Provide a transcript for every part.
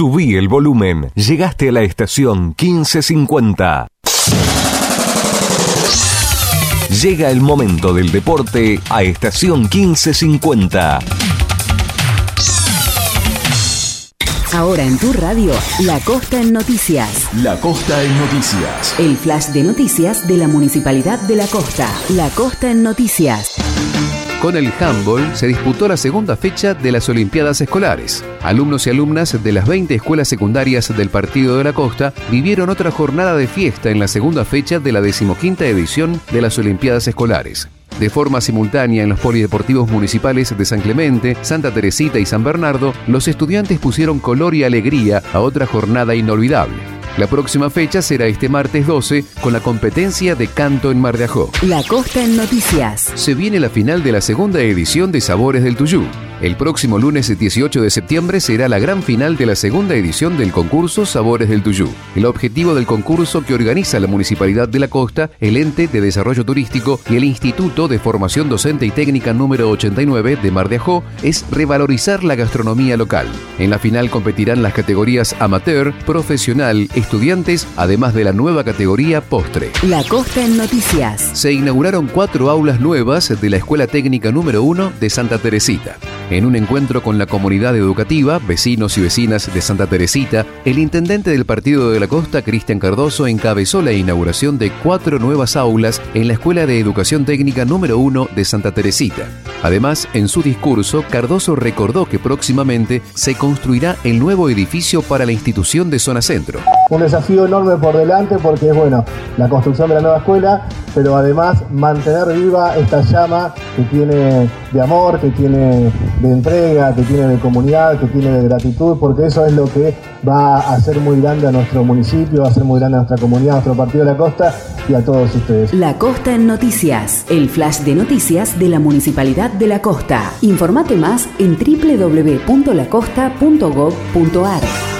Subí el volumen. Llegaste a la estación 1550. Llega el momento del deporte a estación 1550. Ahora en tu radio, La Costa en Noticias. La Costa en Noticias. El flash de noticias de la Municipalidad de La Costa. La Costa en Noticias. Con el handball se disputó la segunda fecha de las Olimpiadas Escolares. Alumnos y alumnas de las 20 escuelas secundarias del Partido de la Costa vivieron otra jornada de fiesta en la segunda fecha de la decimoquinta edición de las Olimpiadas Escolares. De forma simultánea en los polideportivos municipales de San Clemente, Santa Teresita y San Bernardo, los estudiantes pusieron color y alegría a otra jornada inolvidable. La próxima fecha será este martes 12 con la competencia de canto en Mar de Ajó. La Costa en Noticias. Se viene la final de la segunda edición de Sabores del Tuyú. El próximo lunes 18 de septiembre será la gran final de la segunda edición del concurso Sabores del Tuyú. El objetivo del concurso que organiza la Municipalidad de la Costa, el Ente de Desarrollo Turístico y el Instituto de Formación Docente y Técnica número 89 de Mar de Ajó es revalorizar la gastronomía local. En la final competirán las categorías amateur, profesional, estudiantes, además de la nueva categoría postre. La Costa en Noticias. Se inauguraron cuatro aulas nuevas de la Escuela Técnica número 1 de Santa Teresita. En un encuentro con la comunidad educativa, vecinos y vecinas de Santa Teresita, el intendente del Partido de la Costa, Cristian Cardoso, encabezó la inauguración de cuatro nuevas aulas en la Escuela de Educación Técnica número 1 de Santa Teresita. Además, en su discurso, Cardoso recordó que próximamente se construirá el nuevo edificio para la institución de Zona Centro. Un desafío enorme por delante porque es bueno la construcción de la nueva escuela, pero además mantener viva esta llama que tiene de amor, que tiene de entrega, que tiene de comunidad, que tiene de gratitud, porque eso es lo que va a hacer muy grande a nuestro municipio, va a hacer muy grande a nuestra comunidad, a nuestro partido de la costa y a todos ustedes. La Costa en Noticias, el flash de noticias de la Municipalidad de la Costa. Informate más en www.lacosta.gov.ar.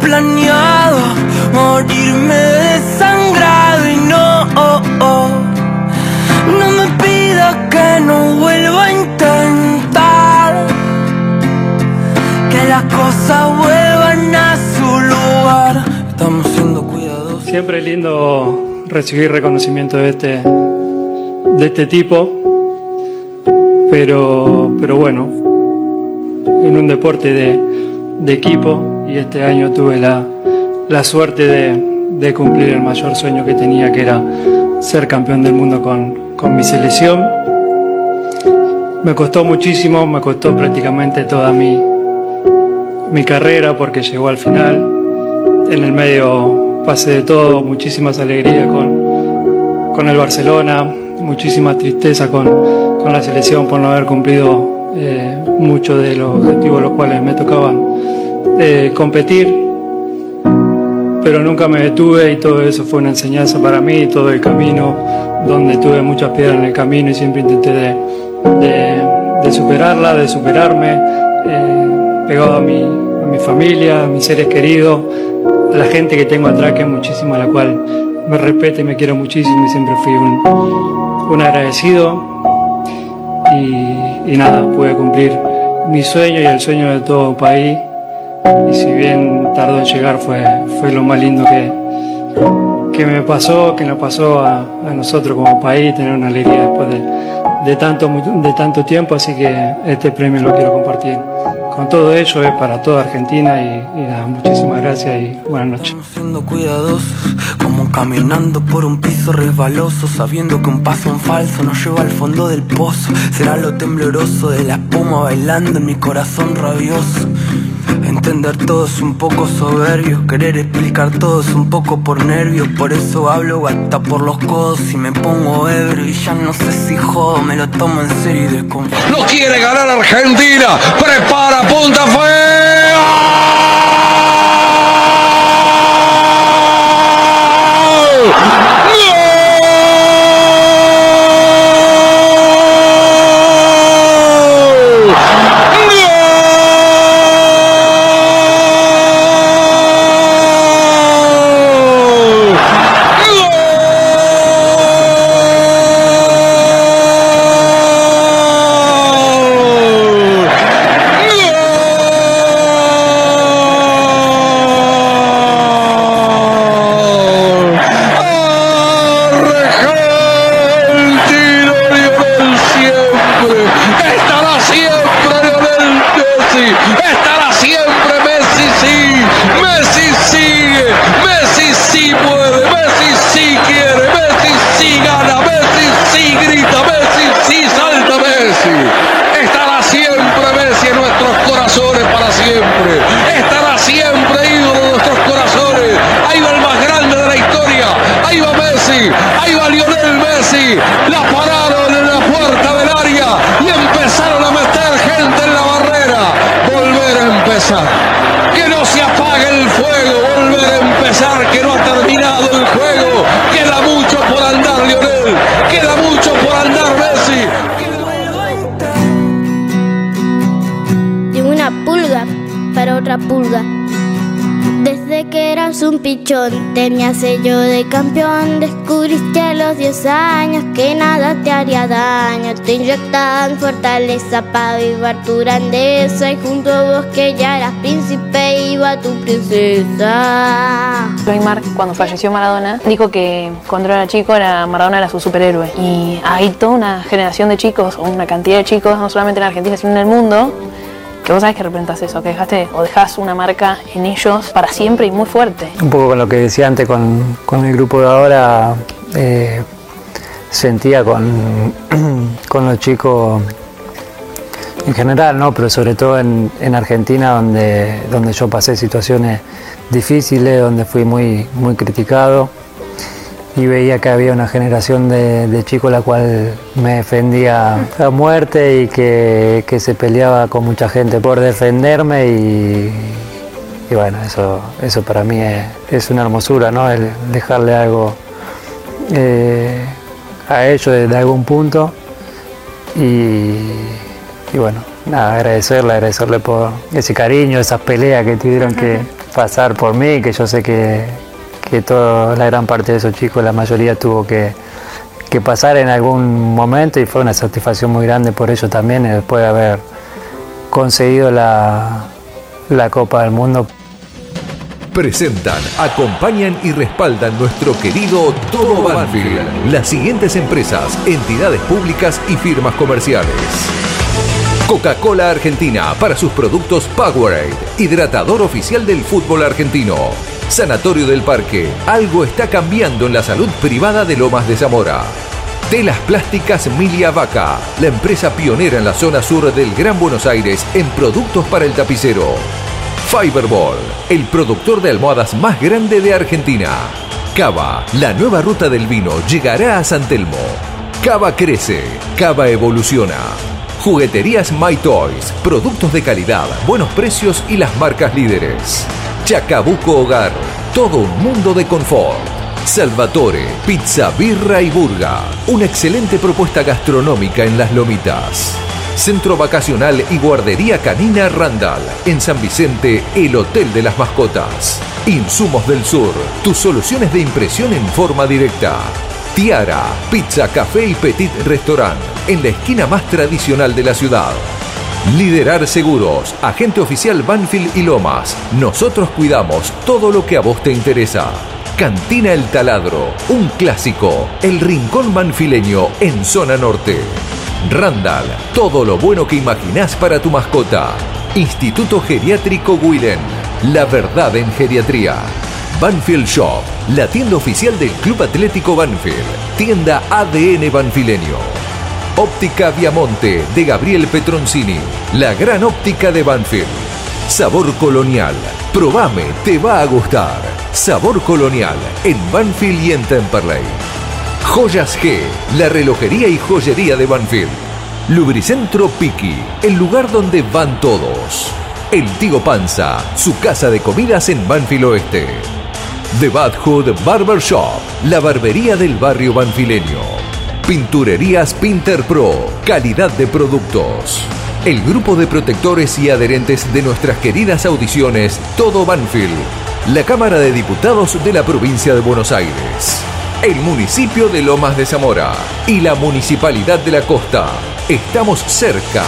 planeado morirme desangrado. Y no, no me pidas que no vuelva a intentar. Que las cosas vuelvan a su lugar. Estamos siendo cuidadosos. Siempre lindo recibir reconocimiento de este, de este tipo, pero, pero bueno, en un deporte de, de equipo y este año tuve la, la suerte de, de cumplir el mayor sueño que tenía, que era ser campeón del mundo con, con mi selección. Me costó muchísimo, me costó prácticamente toda mi, mi carrera porque llegó al final. En el medio pasé de todo, muchísimas alegrías con, con el Barcelona, muchísima tristeza con, con la selección por no haber cumplido eh, muchos de los objetivos los cuales me tocaba eh, competir. Pero nunca me detuve y todo eso fue una enseñanza para mí, todo el camino, donde tuve muchas piedras en el camino y siempre intenté de, de, superarla, de superarme, eh, pegado a mi, a mi familia, a mis seres queridos, a la gente que tengo atrás, que es muchísima, la cual me respeta y me quiero muchísimo y siempre fui un, agradecido. Y, y nada, pude cumplir mi sueño y el sueño de todo país. Y si bien tardó en llegar, fue, fue lo más lindo que, que me pasó, que nos pasó a, a nosotros como país, tener una alegría después de, de tanto, de tanto tiempo. Así que este premio lo quiero compartir con todo ello es para toda Argentina y, muchísimas gracias y buenas noches. Siendo cuidadosos, como caminando por un piso resbaloso, sabiendo que un paso en falso nos lleva al fondo del pozo. Será lo tembloroso de la espuma bailando en mi corazón rabioso. Entender todo es un poco soberbio, querer explicar todo es un poco por nervios, por eso hablo hasta por los codos y me pongo ebrio y ya no sé si jodo, me lo tomo en serio y desconfío. No quiere ganar Argentina, prepara punta fea. Fortaleza para vivar tu grandeza y junto a vos que ya eras príncipe iba tu princesa. Neymar, cuando falleció Maradona, dijo que cuando era chico era Maradona era su superhéroe. Y hay toda una generación de chicos, o una cantidad de chicos, no solamente en Argentina, sino en el mundo, que vos sabés que representas eso, que dejaste o dejas una marca en ellos para siempre y muy fuerte. Un poco con lo que decía antes con, el grupo de ahora, eh, sentía con, con los chicos en general, ¿no? pero sobre todo en, Argentina, donde, donde yo pasé situaciones difíciles, donde fui muy, muy criticado y veía que había una generación de, chicos la cual me defendía a muerte y que, se peleaba con mucha gente por defenderme y, bueno, eso, eso para mí es, una hermosura, ¿no? Dejarle algo eh, a ellos desde algún punto y, y bueno, nada, agradecerle, agradecerle por ese cariño, esas peleas que tuvieron que pasar por mí, que yo sé que, que toda la gran parte de esos chicos, la mayoría tuvo que, pasar en algún momento y fue una satisfacción muy grande por ello también, después de haber conseguido la, la Copa del Mundo. Presentan, acompañan y respaldan nuestro querido Todo Banfield. Las siguientes empresas, entidades públicas y firmas comerciales. Coca-Cola Argentina para sus productos Powerade, hidratador oficial del fútbol argentino. Sanatorio del Parque. Algo está cambiando en la salud privada de Lomas de Zamora. Telas Plásticas Milia Vaca, la empresa pionera en la zona sur del Gran Buenos Aires en productos para el tapicero. Fiberball, el productor de almohadas más grande de Argentina. Cava, la nueva ruta del vino llegará a San Telmo. Cava crece, Cava evoluciona. Jugueterías My Toys, productos de calidad, buenos precios y las marcas líderes. Chacabuco Hogar, todo un mundo de confort. Salvatore, pizza, birra y burga. Una excelente propuesta gastronómica en las lomitas. Centro Vacacional y Guardería Canina Randall. En San Vicente, el Hotel de las Mascotas. Insumos del Sur, tus soluciones de impresión en forma directa. Tiara, pizza, café y petit restaurant. En la esquina más tradicional de la ciudad. Liderar Seguros, agente oficial Banfield y Lomas. Nosotros cuidamos todo lo que a vos te interesa. Cantina El Taladro, un clásico, el rincón manfileño en zona norte. Randall, todo lo bueno que imaginás para tu mascota. Instituto Geriátrico Guilén. La verdad en geriatría. Banfield Shop, la tienda oficial del Club Atlético Banfield. Tienda ADN Banfileño. Óptica Viamonte de Gabriel Petroncini. La gran óptica de Banfield. Sabor Colonial. Probame, te va a gustar. Sabor Colonial en Banfield y en Temperley. Joyas G, la relojería y joyería de Banfield. Lubricentro Piki, el lugar donde van todos. El Tío Panza, su casa de comidas en Banfield Oeste. The Bad Hood Barber Shop, la barbería del barrio banfileño. Pinturerías Pinter Pro, calidad de productos. El grupo de protectores y adherentes de nuestras queridas audiciones Todo Banfield, la Cámara de Diputados de la provincia de Buenos Aires, el municipio de Lomas de Zamora y la Municipalidad de la Costa. Estamos cerca.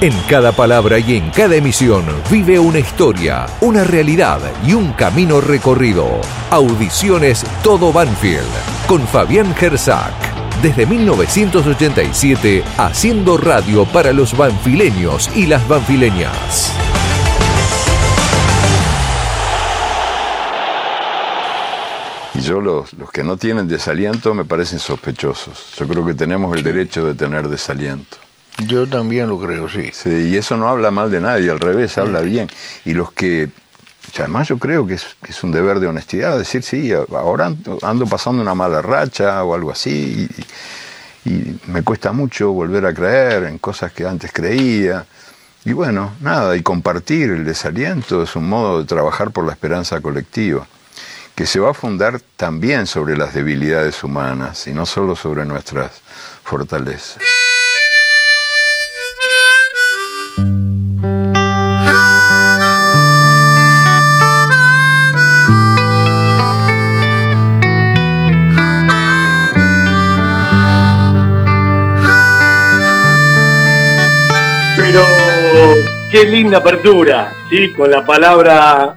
En cada palabra y en cada emisión vive una historia, una realidad y un camino recorrido. Audiciones Todo Banfield con Fabián Gersak. Desde 1987 haciendo radio para los banfileños y las banfileñas. Y yo los, los que no tienen desaliento me parecen sospechosos. Yo creo que tenemos el derecho de tener desaliento. Yo también lo creo, sí. Sí, y eso no habla mal de nadie, al revés, habla bien. Y los que, además yo creo que es, que es un deber de honestidad, decir, sí, ahora ando, ando pasando una mala racha o algo así, y, y me cuesta mucho volver a creer en cosas que antes creía. Y bueno, nada, y compartir el desaliento es un modo de trabajar por la esperanza colectiva, que se va a fundar también sobre las debilidades humanas y no solo sobre nuestras fortalezas. Qué linda apertura, ¿sí? Con la palabra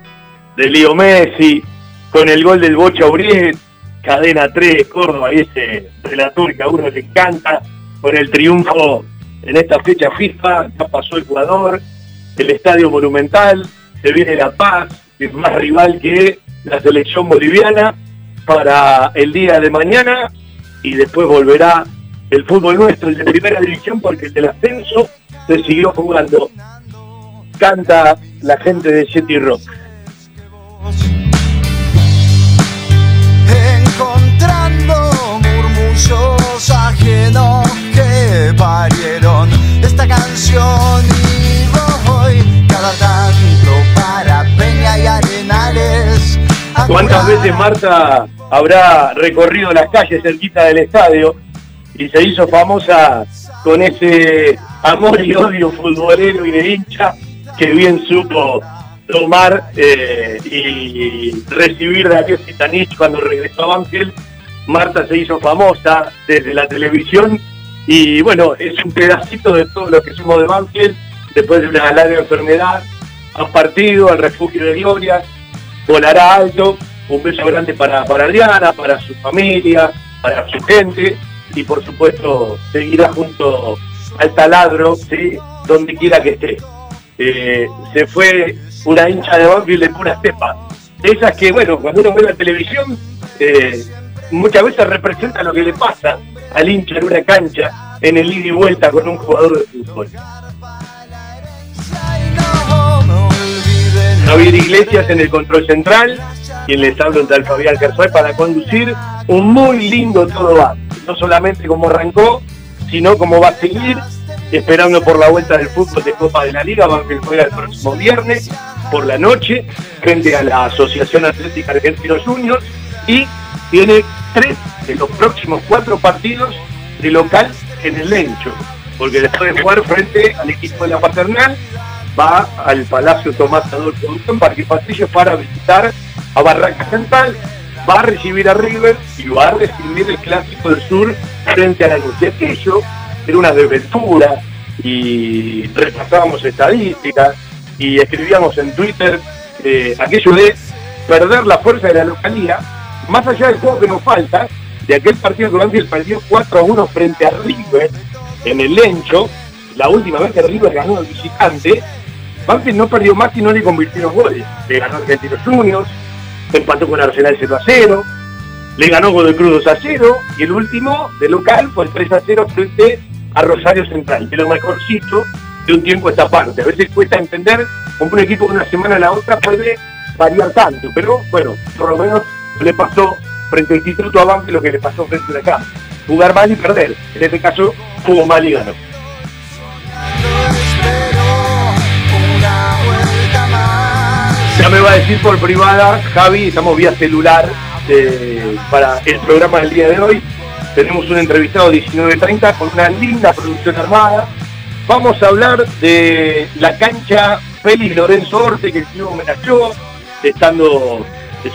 de Leo Messi, con el gol del Bocha Uriet, cadena 3, Córdoba, y ese relator que a uno le encanta, con el triunfo en esta fecha FIFA, ya pasó Ecuador, el Estadio Monumental, se viene La Paz, es más rival que la selección boliviana, para el día de mañana, y después volverá el fútbol nuestro, el de primera división, porque el del ascenso se siguió jugando. Canta la gente de City Rock. encontrando murmullos ajenos que parieron esta canción y voy cada tanto para Peña y Arenales. ¿Cuántas veces Marta habrá recorrido las calles cerquita del estadio y se hizo famosa con ese amor y odio futbolero y de hincha que bien supo tomar eh, y recibir de Ariel Zitanich cuando regresó a Banfield? Marta se hizo famosa desde la televisión y bueno, es un pedacito de todo lo que somos de Banfield después de una larga enfermedad. Ha partido al refugio de Gloria, volará alto. Un beso grande para, para para su familia, para su gente y por supuesto seguirá junto al taladro, ¿sí? donde quiera que esté. Eh, se fue una hincha de Banfield de pura cepa. Esas que, bueno, cuando uno ve la televisión, eh, muchas veces representa lo que le pasa al hincha en una cancha, en el ida y vuelta con un jugador de fútbol. Javier Iglesias en el control central, quien les habla tal Fabián Gersoy para conducir un muy lindo todo va. No solamente como arrancó, sino como va a seguir, esperando por la vuelta del fútbol de Copa de la Liga, Banfield juega el próximo viernes por la noche frente a la Asociación Atlética Argentinos Juniors y tiene tres de los próximos cuatro partidos de local en el Lencho, porque después de jugar frente al equipo de la Paternal, va al Palacio Tomás Adolfo en Parque Patricio para visitar a Barraca Central, va a recibir a River y va a recibir el Clásico del Sur frente a la Luz. Y aquello era una desventura y repasábamos estadísticas y escribíamos en Twitter eh, aquello de perder la fuerza de la localía, más allá del juego que nos falta, de aquel partido que Banfield perdió 4 a 1 frente a River en el Lencho, la última vez que River ganó el visitante, Banfield no perdió más y no le convirtieron goles. Le ganó Argentinos Juniors, empató con Arsenal 0 a 0, le ganó Godoy Cruz 2 a 0 y el último de local fue el 3 a 0 frente a Rosario Central, que lo mejorcito de un tiempo a esta parte. A veces cuesta entender cómo un equipo de una semana a la otra puede variar tanto, pero bueno, por lo menos le pasó frente al Instituto a Banfield lo que le pasó frente a acá. Jugar mal y perder. En este caso, jugó mal y ganó. Ya me va a decir por privada, Javi, estamos vía celular eh, para el programa del día de hoy. Tenemos un entrevistado 19.30 con una linda producción armada. Vamos a hablar de la cancha Félix Lorenzo Orte, que el tío homenajeó, estando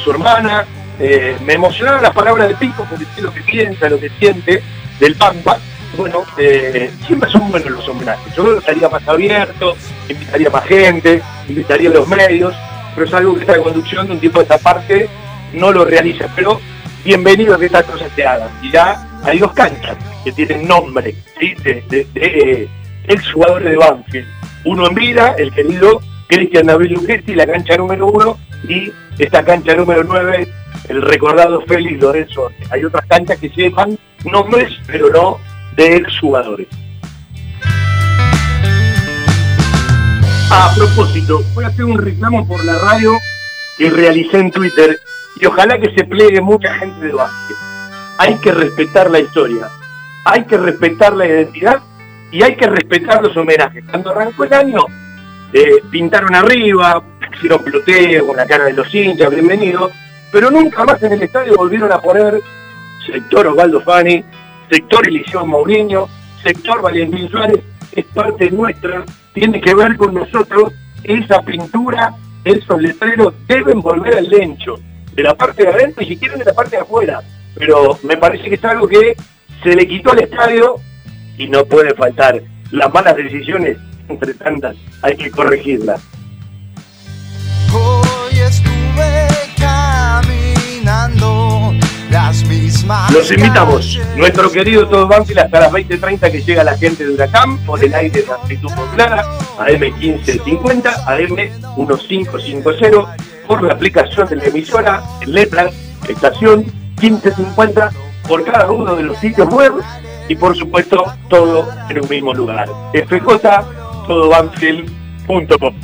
su hermana. Eh, me emocionaron las palabras de Pico, porque sé lo que piensa, lo que siente del Pampa. Bueno, eh, siempre son buenos los homenajes. Yo estaría más abierto, invitaría más gente, invitaría los medios pero es algo que esta conducción de un tipo de esta parte no lo realiza. Pero bienvenido a que estas cosas se hagan. Y ya hay dos canchas que tienen nombre de, de, de ex jugadores de Banfield. Uno en vida, el querido Cristian David Luchetti, la cancha número uno, y esta cancha número nueve, el recordado Félix Lorenzo. Hay otras canchas que llevan nombres, pero no de ex A propósito, voy a hacer un reclamo por la radio que realicé en Twitter y ojalá que se plegue mucha gente de básquet. Hay que respetar la historia, hay que respetar la identidad y hay que respetar los homenajes. Cuando arrancó el año, eh, pintaron arriba, hicieron ploteo con la cara de los hinchas, bienvenido, pero nunca más en el estadio volvieron a poner sector Osvaldo Fani, sector Eliseo Mourinho, sector Valentín Suárez, es parte nuestra, tiene que ver con nosotros, esa pintura, esos letreros deben volver al lencho, de la parte de adentro y si quieren de la parte de afuera. Pero me parece que es algo que se le quitó al estadio y no puede faltar. Las malas decisiones, entre tantas, hay que corregirlas. Hoy estuve caminando. Los invitamos, nuestro querido Todo Banfield hasta las 20.30 que llega la gente de Huracán por el aire de amplitud modulada, AM1550, AM1550, por la aplicación de la emisora, en letras, estación 1550, por cada uno de los sitios web y por supuesto todo en un mismo lugar. FJ, todobanfield.com.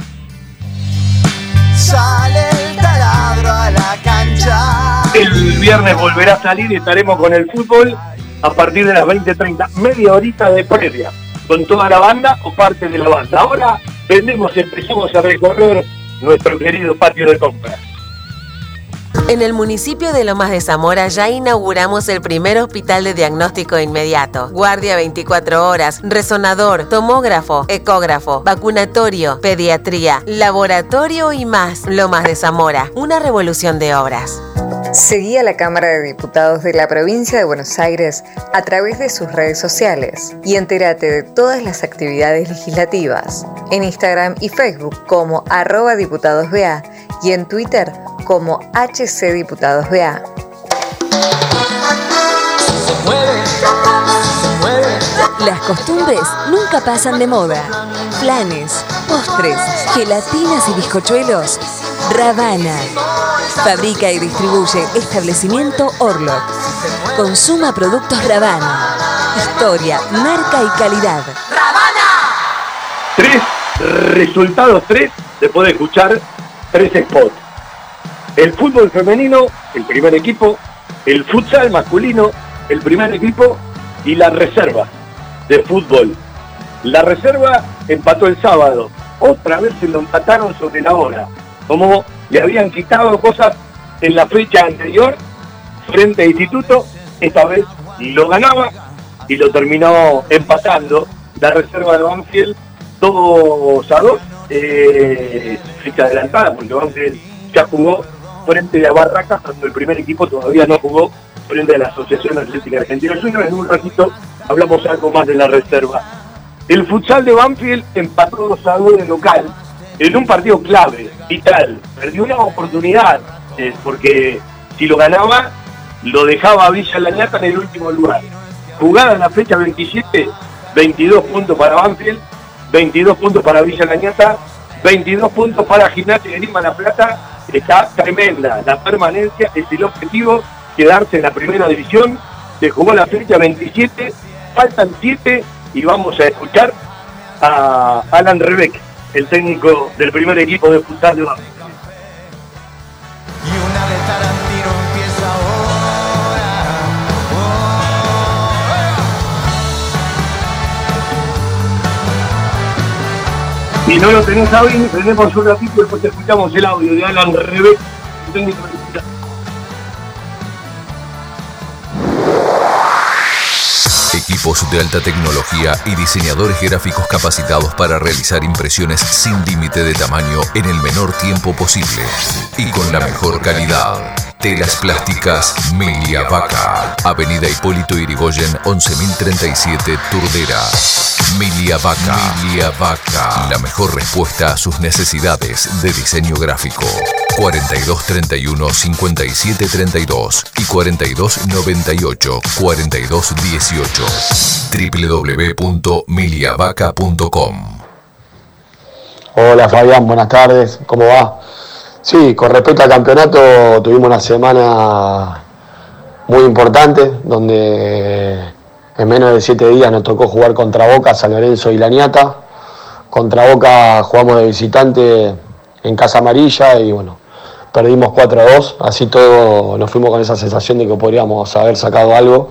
Sale el taladro a la cancha. El viernes volverá a salir y estaremos con el fútbol a partir de las 20.30, media horita de previa, con toda la banda o parte de la banda. Ahora vendemos, empezamos a recorrer nuestro querido patio de compras. En el municipio de Lomas de Zamora ya inauguramos el primer hospital de diagnóstico inmediato. Guardia 24 horas, resonador, tomógrafo, ecógrafo, vacunatorio, pediatría, laboratorio y más. Lomas de Zamora, una revolución de obras. Seguí a la Cámara de Diputados de la Provincia de Buenos Aires a través de sus redes sociales y entérate de todas las actividades legislativas en Instagram y Facebook como arroba diputadosBA y en Twitter como HC Diputados BA. Las costumbres nunca pasan de moda. Planes, postres, gelatinas y bizcochuelos. Ravana. Fabrica y distribuye establecimiento Orlok. Consuma productos Ravana. Historia, marca y calidad. Tres resultados, tres, después de escuchar tres spots. El fútbol femenino, el primer equipo, el futsal masculino, el primer equipo y la reserva de fútbol. La reserva empató el sábado, otra vez se lo empataron sobre la hora, como le habían quitado cosas en la fecha anterior frente a Instituto, esta vez lo ganaba y lo terminó empatando la reserva de Banfield 2 a 2, eh, fecha adelantada porque Banfield ya jugó frente a Barracas cuando el primer equipo todavía no jugó frente a la Asociación Atlética Argentina Junior. En un ratito hablamos algo más de la reserva. El futsal de Banfield empató 2 a 2 de local en un partido clave, vital. Perdió una oportunidad, eh, porque si lo ganaba, lo dejaba a Villa Lañata en el último lugar. Jugada en la fecha 27, 22 puntos para Banfield, 22 puntos para Villa Lañata, 22 puntos para Gimnasia de Lima La Plata. Está tremenda. La permanencia es el objetivo, quedarse en la primera división. Se jugó la fecha 27, faltan 7 y vamos a escuchar a Alan Rebeck, el técnico del primer equipo de futsal de Barrio. Si no lo tenés ahí, tenemos un ratito y después escuchamos el audio de Alan futsal. Equipos de alta tecnología y diseñadores gráficos capacitados para realizar impresiones sin límite de tamaño en el menor tiempo posible y con la mejor calidad. Telas plásticas Milia Vaca. Avenida Hipólito Irigoyen 11037 Turdera. Milia Vaca. Milia Vaca. La mejor respuesta a sus necesidades de diseño gráfico. 4231 5732 y 4298 4218 www.miliavaca.com Hola Fabián, buenas tardes, ¿cómo va? Sí, con respecto al campeonato tuvimos una semana muy importante donde en menos de siete días nos tocó jugar contra Boca, San Lorenzo y Laniata. Contra Boca jugamos de visitante en Casa Amarilla y bueno, perdimos 4 a 2, así todo nos fuimos con esa sensación de que podríamos haber sacado algo.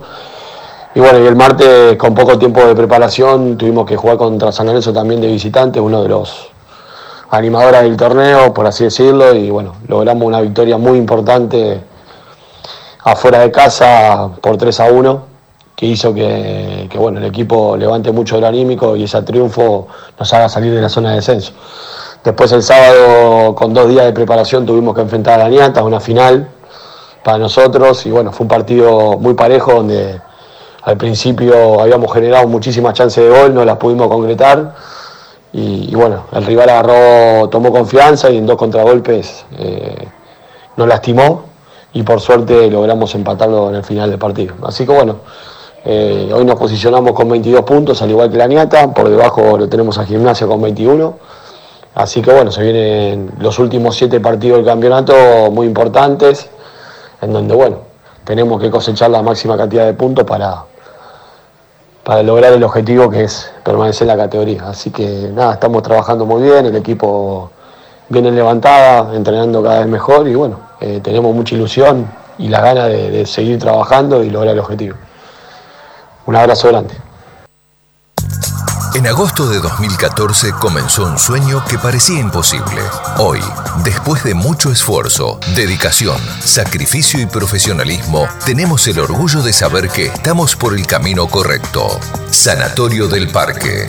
Y bueno, y el martes con poco tiempo de preparación tuvimos que jugar contra San Lorenzo también de visitante, uno de los animadores del torneo, por así decirlo, y bueno, logramos una victoria muy importante afuera de casa por 3 a 1, que hizo que, que, bueno, el equipo levante mucho el anímico y ese triunfo nos haga salir de la zona de descenso. Después el sábado, con dos días de preparación, tuvimos que enfrentar a la Niata, una final para nosotros, y bueno, fue un partido muy parejo donde al principio habíamos generado muchísimas chances de gol, no las pudimos concretar. Y, bueno, el rival agarró, tomó confianza y en dos contragolpes eh, nos lastimó y por suerte logramos empatarlo en el final del partido. Así que bueno, eh, hoy nos posicionamos con 22 puntos, al igual que la Niata, por debajo lo tenemos a Gimnasia con 21. Así que bueno, se vienen los últimos siete partidos del campeonato muy importantes, en donde bueno, tenemos que cosechar la máxima cantidad de puntos para, para lograr el objetivo que es permanecer en la categoría. Así que nada, estamos trabajando muy bien, el equipo viene levantada, entrenando cada vez mejor y bueno, eh, tenemos mucha ilusión y la gana de, de seguir trabajando y lograr el objetivo. Un abrazo grande. En agosto de 2014 comenzó un sueño que parecía imposible. Hoy, después de mucho esfuerzo, dedicación, sacrificio y profesionalismo, tenemos el orgullo de saber que estamos por el camino correcto. Sanatorio del Parque.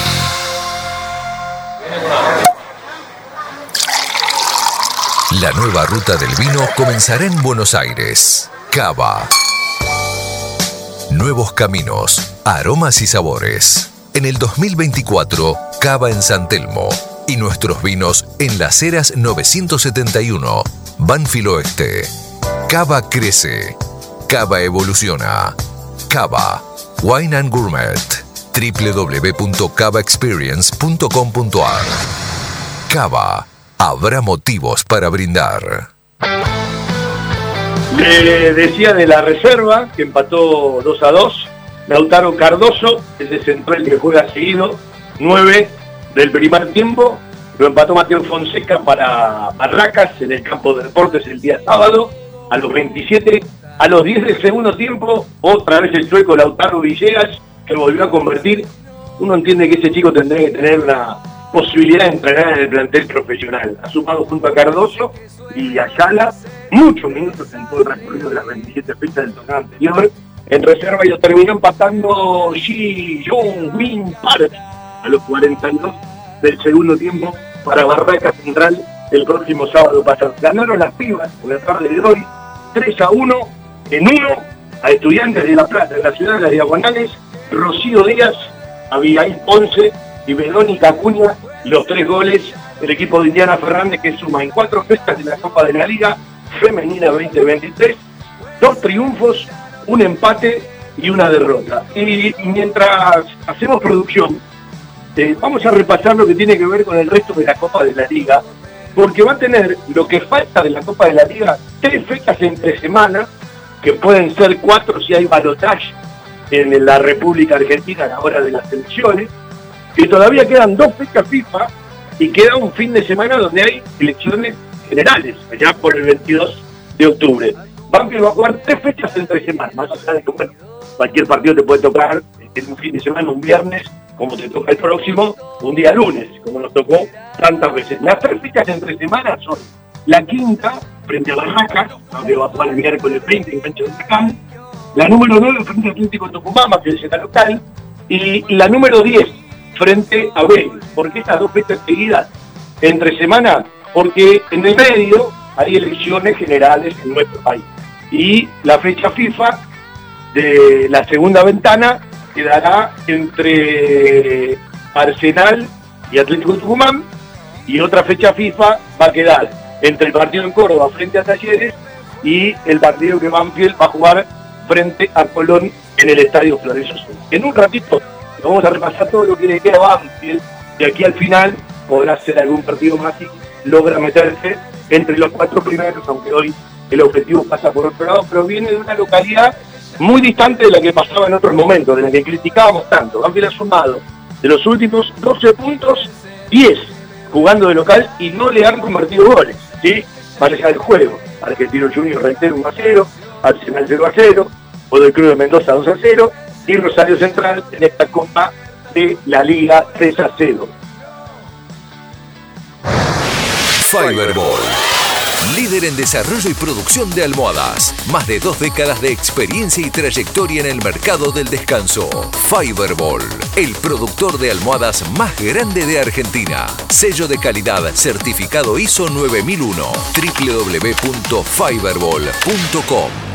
La nueva ruta del vino comenzará en Buenos Aires. Cava. Nuevos caminos, aromas y sabores. En el 2024, Cava en San Telmo y nuestros vinos en Las Heras 971, Banfield Oeste. Cava crece. Cava evoluciona. Cava, Wine and Gourmet. www.cavaexperience.com.ar Cava, habrá motivos para brindar. Le decía de la reserva, que empató 2 a 2. Lautaro Cardoso, ese central que juega seguido, 9 del primer tiempo. Lo empató Mateo Fonseca para Barracas en el campo de deportes el día sábado, a los 27. A los 10 del segundo tiempo, otra vez el sueco Lautaro Villegas, que volvió a convertir. Uno entiende que ese chico tendría que tener una posibilidad de entrenar en el plantel profesional. Ha sumado junto a Cardoso y Ayala muchos minutos en todo el recorrido de las 27 fechas del torneo anterior. En reserva y lo terminó empatando Ji Jong Win Park a los 42 del segundo tiempo para Barraca Central el próximo sábado pasado. Ganaron las pibas en la tarde de hoy 3 a 1 en 1 a Estudiantes de La Plata, en la ciudad de las Diagonales, Rocío Díaz, Abigail Ponce y Verónica Acuña, los tres goles del equipo de Indiana Fernández que suma en cuatro fechas de la Copa de la Liga Femenina 2023, dos triunfos, un empate y una derrota. Y mientras hacemos producción, eh, vamos a repasar lo que tiene que ver con el resto de la Copa de la Liga, porque va a tener lo que falta de la Copa de la Liga, tres fechas entre semana, que pueden ser cuatro si hay balotaje en la República Argentina a la hora de las elecciones, y todavía quedan dos fechas FIFA y queda un fin de semana donde hay elecciones generales, allá por el 22 de octubre. Banfield va a jugar tres fechas entre semanas, más allá de que cualquier partido te puede tocar en un fin de semana, un viernes, como te toca el próximo, un día lunes, como nos tocó tantas veces. Las tres fechas entre semanas son la quinta, frente a Barracas, donde va a jugar el miércoles 20 en cancha de Huracán, la número 9 frente al Atlético Tucumán, que es la local, y la número 10 frente a Vélez. ¿Por qué estas dos fechas seguidas entre semana? Porque en el medio hay elecciones generales en nuestro país. Y la fecha FIFA de la segunda ventana quedará entre Arsenal y Atlético Tucumán y otra fecha FIFA va a quedar entre el partido en Córdoba frente a Talleres y el partido que Banfield va a jugar frente a Colón en el Estadio Florencio Sur. En un ratito vamos a repasar todo lo que le queda a Banfield y aquí al final podrá ser algún partido más y logra meterse entre los cuatro primeros, aunque hoy el objetivo pasa por otro lado, pero viene de una localidad muy distante de la que pasaba en otros momentos, de la que criticábamos tanto. Banfield ha sumado de los últimos 12 puntos, 10 jugando de local y no le han convertido goles, ¿sí? Para allá del juego. Argentino Junior reitero 1 a 0, Arsenal 0 a 0, del Cruz de Mendoza 2 a 0 y Rosario Central en esta Copa de la Liga 3 a 0. Fiberball. Líder en desarrollo y producción de almohadas. Más de dos décadas de experiencia y trayectoria en el mercado del descanso. Fiberball, el productor de almohadas más grande de Argentina. Sello de calidad certificado ISO 9001. www.fiberball.com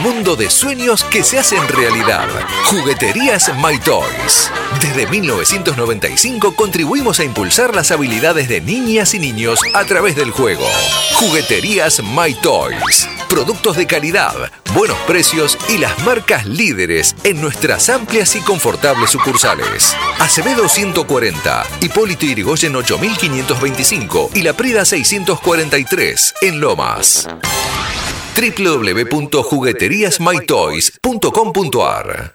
mundo de sueños que se hacen realidad. Jugueterías My Toys. Desde 1995 contribuimos a impulsar las habilidades de niñas y niños a través del juego. Jugueterías My Toys. Productos de calidad, buenos precios y las marcas líderes en nuestras amplias y confortables sucursales. Acevedo 140, Hipólito Irigoyen 8525 y La Prida 643 en Lomas www.jugueteriasmytoys.com.ar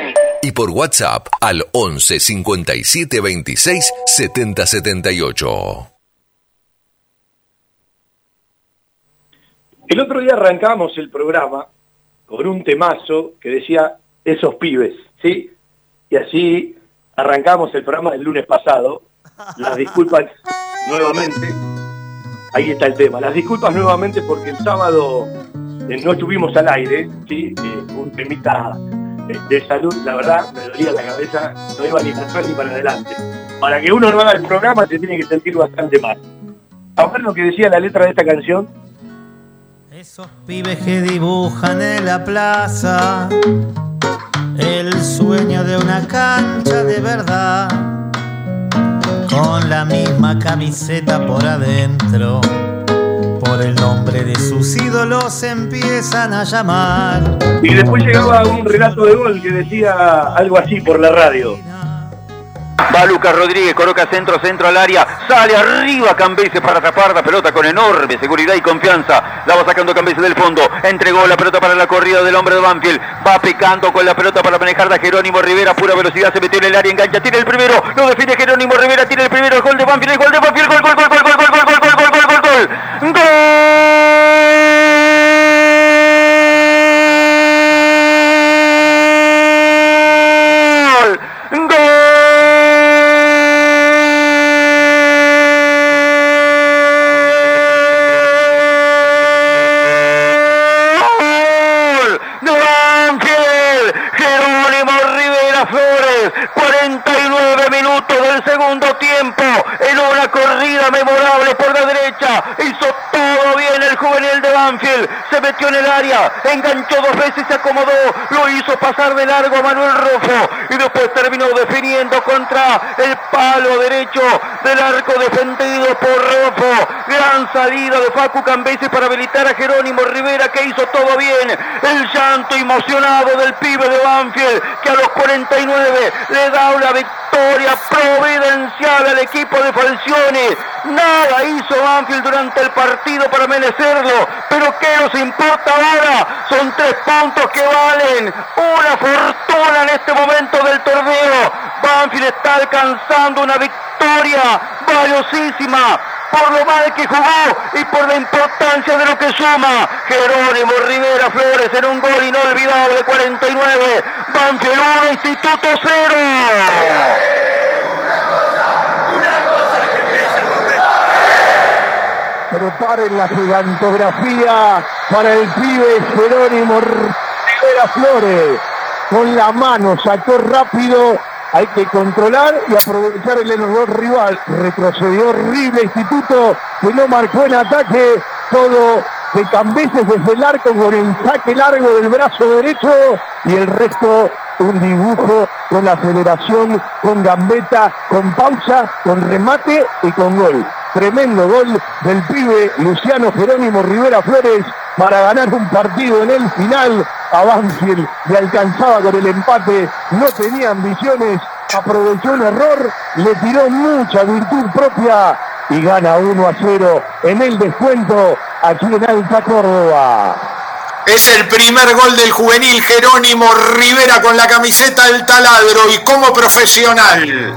y por WhatsApp al 11 57 26 70 78. El otro día arrancamos el programa con un temazo que decía esos pibes, ¿sí? Y así arrancamos el programa del lunes pasado. Las disculpas nuevamente. Ahí está el tema. Las disculpas nuevamente porque el sábado eh, no estuvimos al aire, ¿sí? Eh, un temita de salud, la verdad, me dolía la cabeza, no iba ni para atrás ni para adelante. Para que uno no haga el programa se tiene que sentir bastante mal. A ver lo que decía la letra de esta canción. Esos pibes que dibujan en la plaza el sueño de una cancha de verdad, con la misma camiseta por adentro por el nombre de sus ídolos empiezan a llamar. Y después llegaba un relato de gol que decía algo así por la radio. Va Lucas Rodríguez, coloca centro, centro al área. Sale arriba Cambeses para tapar la pelota con enorme seguridad y confianza. La va sacando Cambeses del fondo. Entregó la pelota para la corrida del hombre de Banfield. Va picando con la pelota para manejar de Jerónimo Rivera. Pura velocidad, se metió en el área, engancha. Tiene el primero. Lo define Jerónimo Rivera. Tiene el primero. El gol de Banfield. El gol de Banfield. Gol, gol, gol, gol, gol, gol, gol, gol, gol, gol, gol. ¡Gol! Se metió en el área, enganchó dos veces, se acomodó, lo hizo pasar de largo a Manuel Rofo y después terminó definiendo contra el palo derecho del arco defendido por Rofo. Gran salida de Facu Cambese para habilitar a Jerónimo Rivera que hizo todo bien. El llanto emocionado del pibe de Banfield que a los 49 le da una victoria providencial al equipo de Falcione. Nada hizo Banfield durante el partido para merecerlo, pero ¿qué nos importa ahora? Son tres puntos que valen una fortuna en este momento del torneo. Banfield está alcanzando una victoria valiosísima por lo mal que jugó y por la importancia de lo que suma. Jerónimo Rivera Flores en un gol inolvidable 49. Banfield 1, Instituto 0. Preparen la gigantografía para el pibe Jerónimo Rivera Flores. Con la mano sacó rápido, hay que controlar y aprovechar el error rival. Retrocedió horrible Instituto que no marcó en ataque. Todo de Cambeses desde el arco con el saque largo del brazo derecho y el resto un dibujo con aceleración, con gambeta, con pausa, con remate y con gol. Tremendo gol del pibe Luciano Jerónimo Rivera Flores para ganar un partido en el final. A Banfield le alcanzaba con el empate, no tenía ambiciones, aprovechó un error, le tiró mucha virtud propia y gana 1 a 0 en el descuento aquí en Alta Córdoba. Es el primer gol del juvenil Jerónimo Rivera con la camiseta del taladro y como profesional.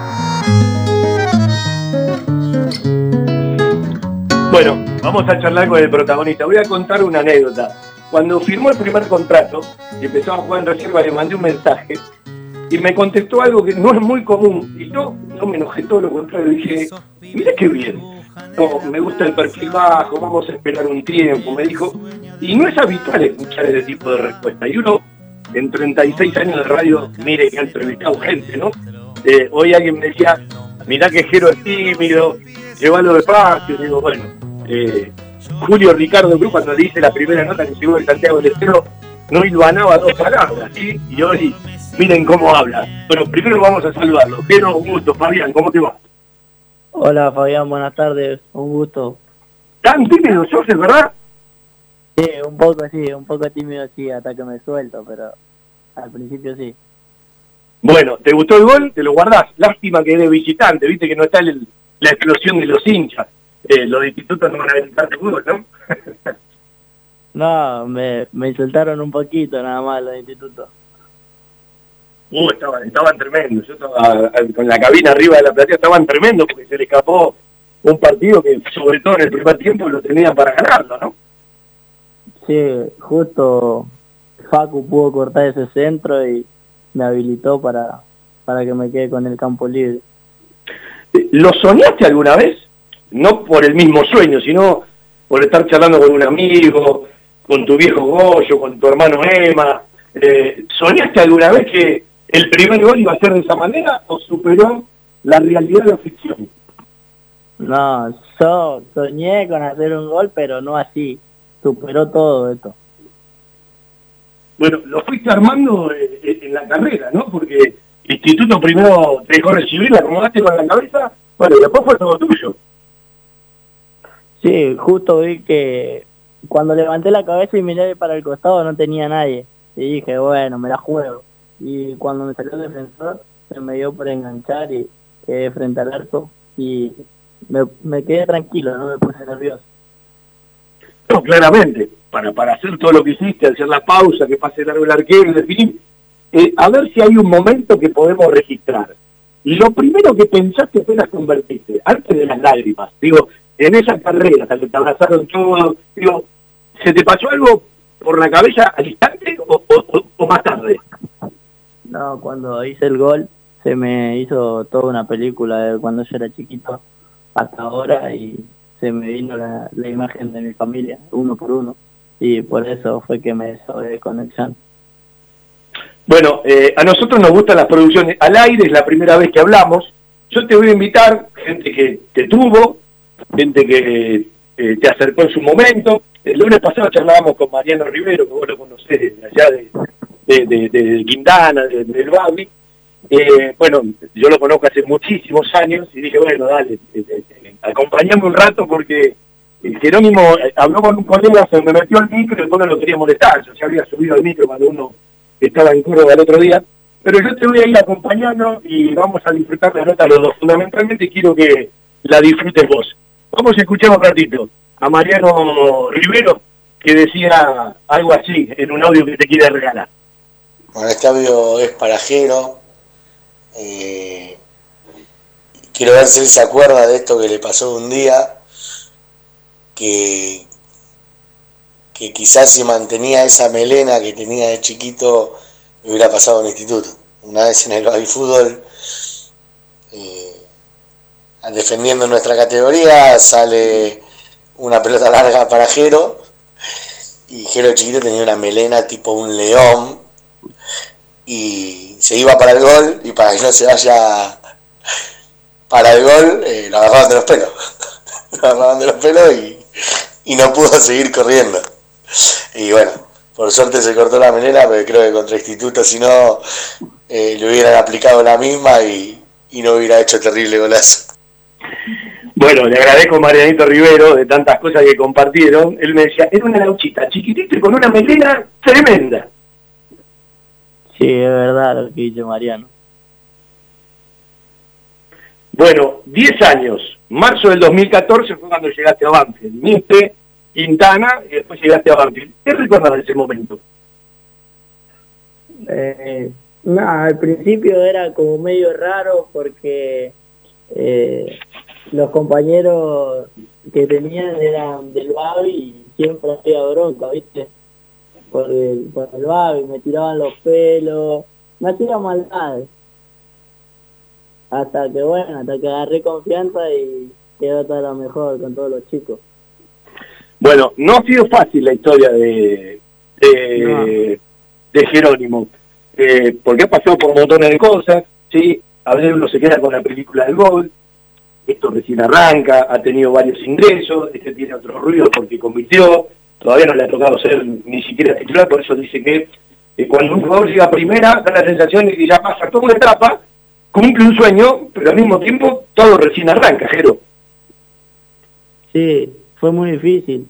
Bueno, vamos a charlar con el protagonista. Voy a contar una anécdota. Cuando firmó el primer contrato y empezó a jugar en reserva, le mandé un mensaje y me contestó algo que no es muy común. Y yo no me enojé todo lo contrario. Dije, mira qué bien. No, me gusta el perfil bajo, vamos a esperar un tiempo, me dijo. Y no es habitual escuchar ese tipo de respuesta. Y uno, en 36 años de radio, mire que ha entrevistado gente, ¿no? Eh, hoy alguien me decía, mirá que Jero es tímido, llévalo despacio. Digo, bueno, eh, Julio Ricardo Cruz cuando dice la primera nota que llegó de Santiago del Estero, no hilvanaba dos palabras, ¿sí? Y hoy, miren cómo habla. Pero primero vamos a saludarlo. Jero, un gusto. Fabián, ¿cómo te va? Hola Fabián, buenas tardes, un gusto. ¿Tan tímido sos, es verdad? Sí, un poco sí, un poco tímido sí, hasta que me suelto, pero al principio sí. Bueno, ¿te gustó el gol? Te lo guardás. Lástima que es de visitante, viste que no está el- la explosión de los hinchas. Eh, los institutos no van a visitar gol, ¿no? No, me, me insultaron un poquito nada más los institutos. Uh, estaban, estaban tremendos. Yo estaba eh, con la cabina arriba de la platea, estaban tremendos porque se le escapó un partido que, sobre todo en el primer tiempo, lo tenían para ganarlo, ¿no? Sí, justo Facu pudo cortar ese centro y me habilitó para, para que me quede con el campo libre. ¿Lo soñaste alguna vez? No por el mismo sueño, sino por estar charlando con un amigo, con tu viejo Goyo, con tu hermano Emma. Eh, ¿Soñaste alguna vez que el primer gol iba a ser de esa manera o superó la realidad de la ficción? No, yo soñé con hacer un gol, pero no así. Superó todo esto. Bueno, lo fuiste armando eh, eh, en la carrera, ¿no? Porque el instituto primero te dejó recibir, la acomodaste con la cabeza, bueno, y después fue todo tuyo. Sí, justo vi que cuando levanté la cabeza y miré para el costado no tenía nadie. Y dije, bueno, me la juego. Y cuando me salió el defensor, se me dio por enganchar y, quedé frente al arco y me, me quedé tranquilo, no me puse nervioso. No, claramente, para, para hacer todo lo que hiciste, hacer la pausa, que pase largo el arquero y definir, eh, a ver si hay un momento que podemos registrar. Lo primero que pensaste apenas convertiste, antes de las lágrimas, digo, en esa carrera, que te abrazaron todos, digo, ¿se te pasó algo por la cabeza al instante o, o- o más tarde? No, cuando hice el gol se me hizo toda una película de cuando yo era chiquito hasta ahora y se me vino la, la imagen de mi familia, uno por uno, y por eso fue que me de conexión. Bueno, eh, a nosotros nos gustan las producciones al aire, es la primera vez que hablamos. Yo te voy a invitar, gente que te tuvo, gente que eh, te acercó en su momento. El lunes pasado charlábamos con Mariano Rivero, que vos lo conocés desde allá de, de, de- del Babi. Eh, bueno, yo lo conozco hace muchísimos años y dije, bueno, dale, eh, acompañame un rato porque eh, Jerónimo habló con un colega, se me metió al micro y después no lo quería molestar. Yo ya había subido al micro cuando uno estaba en Córdoba el otro día. Pero yo te voy a ir acompañando y vamos a disfrutar la nota los dos. Fundamentalmente quiero que la disfrutes vos. Vamos a escuchar un ratito a Mariano Rivero que decía algo así en un audio que te quiere regalar. Bueno, este audio es para Jero. Eh, quiero ver si él se acuerda de esto que le pasó un día, que, que quizás si mantenía esa melena que tenía de chiquito, me hubiera pasado en el instituto. Una vez en el baby fútbol, eh, defendiendo nuestra categoría, sale una pelota larga para Jero, y Jero chiquito tenía una melena tipo un león, y se iba para el gol y para que no se vaya para el gol eh, lo agarraban de los pelos. Lo agarraban de los pelos y, y no pudo seguir corriendo. Y bueno por suerte se cortó la melena pero creo que contra Instituto si no eh, le hubieran aplicado la misma y, y no hubiera hecho terrible golazo Bueno, le agradezco a Marianito Rivero de tantas cosas que compartieron. Él me decía, era una lauchita chiquitita y con una melena tremenda. Sí, es verdad lo que dice Mariano. Bueno, 10 años. Marzo del 2014 fue cuando llegaste a Banfield. Viniste Quintana y después llegaste a Banfield. ¿Qué recuerdas de ese momento? Eh, nada, al principio era como medio raro porque eh, los compañeros que tenían eran del Babi y siempre hacía bronca, ¿viste? Por el, por el Babi, me tiraban los pelos, me hacía maldades. Hasta que bueno, hasta que agarré confianza y quedó todo lo mejor con todos los chicos. Bueno, no ha sido fácil la historia de, de, de Jerónimo, eh, porque ha pasado por montones de cosas, ¿sí? A veces uno se queda con la película del gol, esto recién arranca, ha tenido varios ingresos, este tiene otro ruido porque convirtió, todavía no le ha tocado ser ni siquiera titular, por eso dice que eh, cuando un jugador llega a primera, da la sensación de que ya pasa toda una etapa, cumple un sueño, pero al mismo tiempo todo recién arranca, Jero. Sí, fue muy difícil.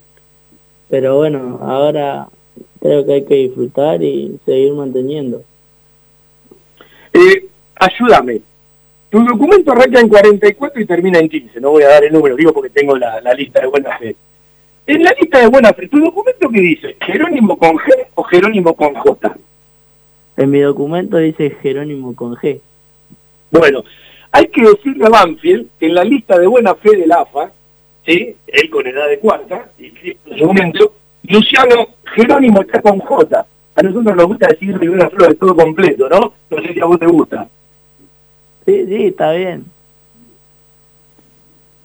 Pero bueno, ahora creo que hay que disfrutar y seguir manteniendo. Eh, ayúdame. Tu documento arranca en 44 y termina en 15. No voy a dar el número, digo porque tengo la, la lista de buena fe. En la lista de buena fe, ¿tu documento qué dice? ¿Jerónimo con G o Jerónimo con J? En mi documento dice Jerónimo con G. Bueno, hay que decirle a Banfield que en la lista de buena fe del AFA, ¿sí? él con edad de cuarta, y en su documento, Luciano Jerónimo está con J. A nosotros nos gusta decir Rivera Flores todo completo, ¿no? No sé si a vos te gusta. Sí, sí, está bien.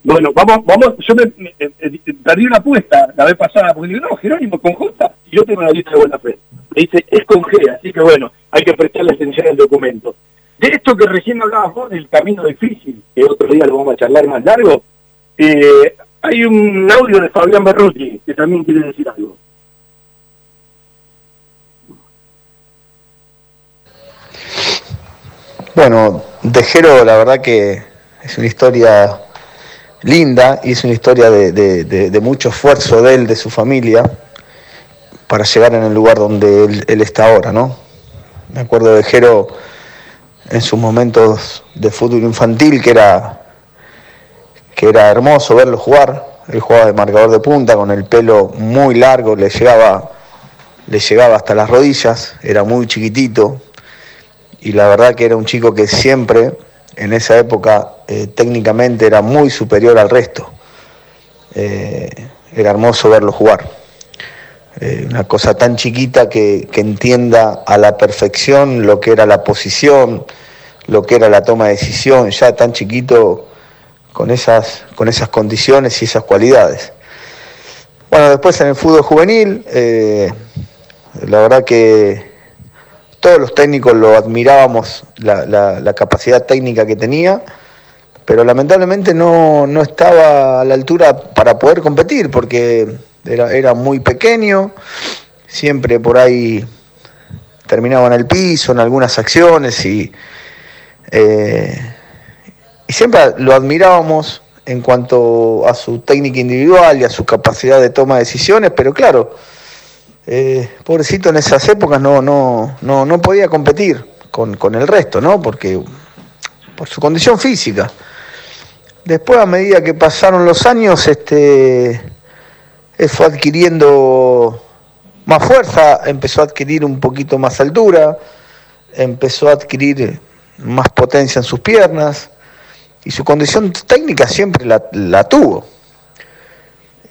Bueno, vamos, vamos, yo me, perdí una apuesta la vez pasada, porque digo, no, Jerónimo con J, y yo tengo la lista de buena fe. Me dice, es con G, así que bueno, hay que prestarle atención al documento. De esto que recién hablabas vos, del camino difícil, que otro día lo vamos a charlar más largo, eh, hay un audio de Fabián Berruti, que también quiere decir algo. Bueno, de Jero la verdad que es una historia linda y es una historia de, mucho esfuerzo de él, de su familia, para llegar en el lugar donde él, él está ahora, ¿no? Me acuerdo de Jero en sus momentos de fútbol infantil, que era, que era hermoso verlo jugar. Él jugaba de marcador de punta con el pelo muy largo, le llegaba, le llegaba hasta las rodillas, era muy chiquitito y la verdad que era un chico que siempre en esa época eh, técnicamente era muy superior al resto. Eh, era hermoso verlo jugar. Eh, una cosa tan chiquita que, que, entienda a la perfección lo que era la posición, lo que era la toma de decisión, ya tan chiquito con esas, con esas condiciones y esas cualidades. Bueno, después en el fútbol juvenil, la verdad que todos los técnicos lo admirábamos, la, la, la capacidad técnica que tenía, pero lamentablemente no, no, estaba a la altura para poder competir, porque era, era muy pequeño, siempre por ahí terminaba en el piso en algunas acciones y, eh, y siempre lo admirábamos en cuanto a su técnica individual y a su capacidad de toma de decisiones, pero claro, eh, pobrecito en esas épocas no, no, no, no podía competir con, con, el resto, ¿no? Porque por su condición física. Después, a medida que pasaron los años, este, fue adquiriendo más fuerza, empezó a adquirir un poquito más altura, empezó a adquirir más potencia en sus piernas y su condición técnica siempre la, la tuvo.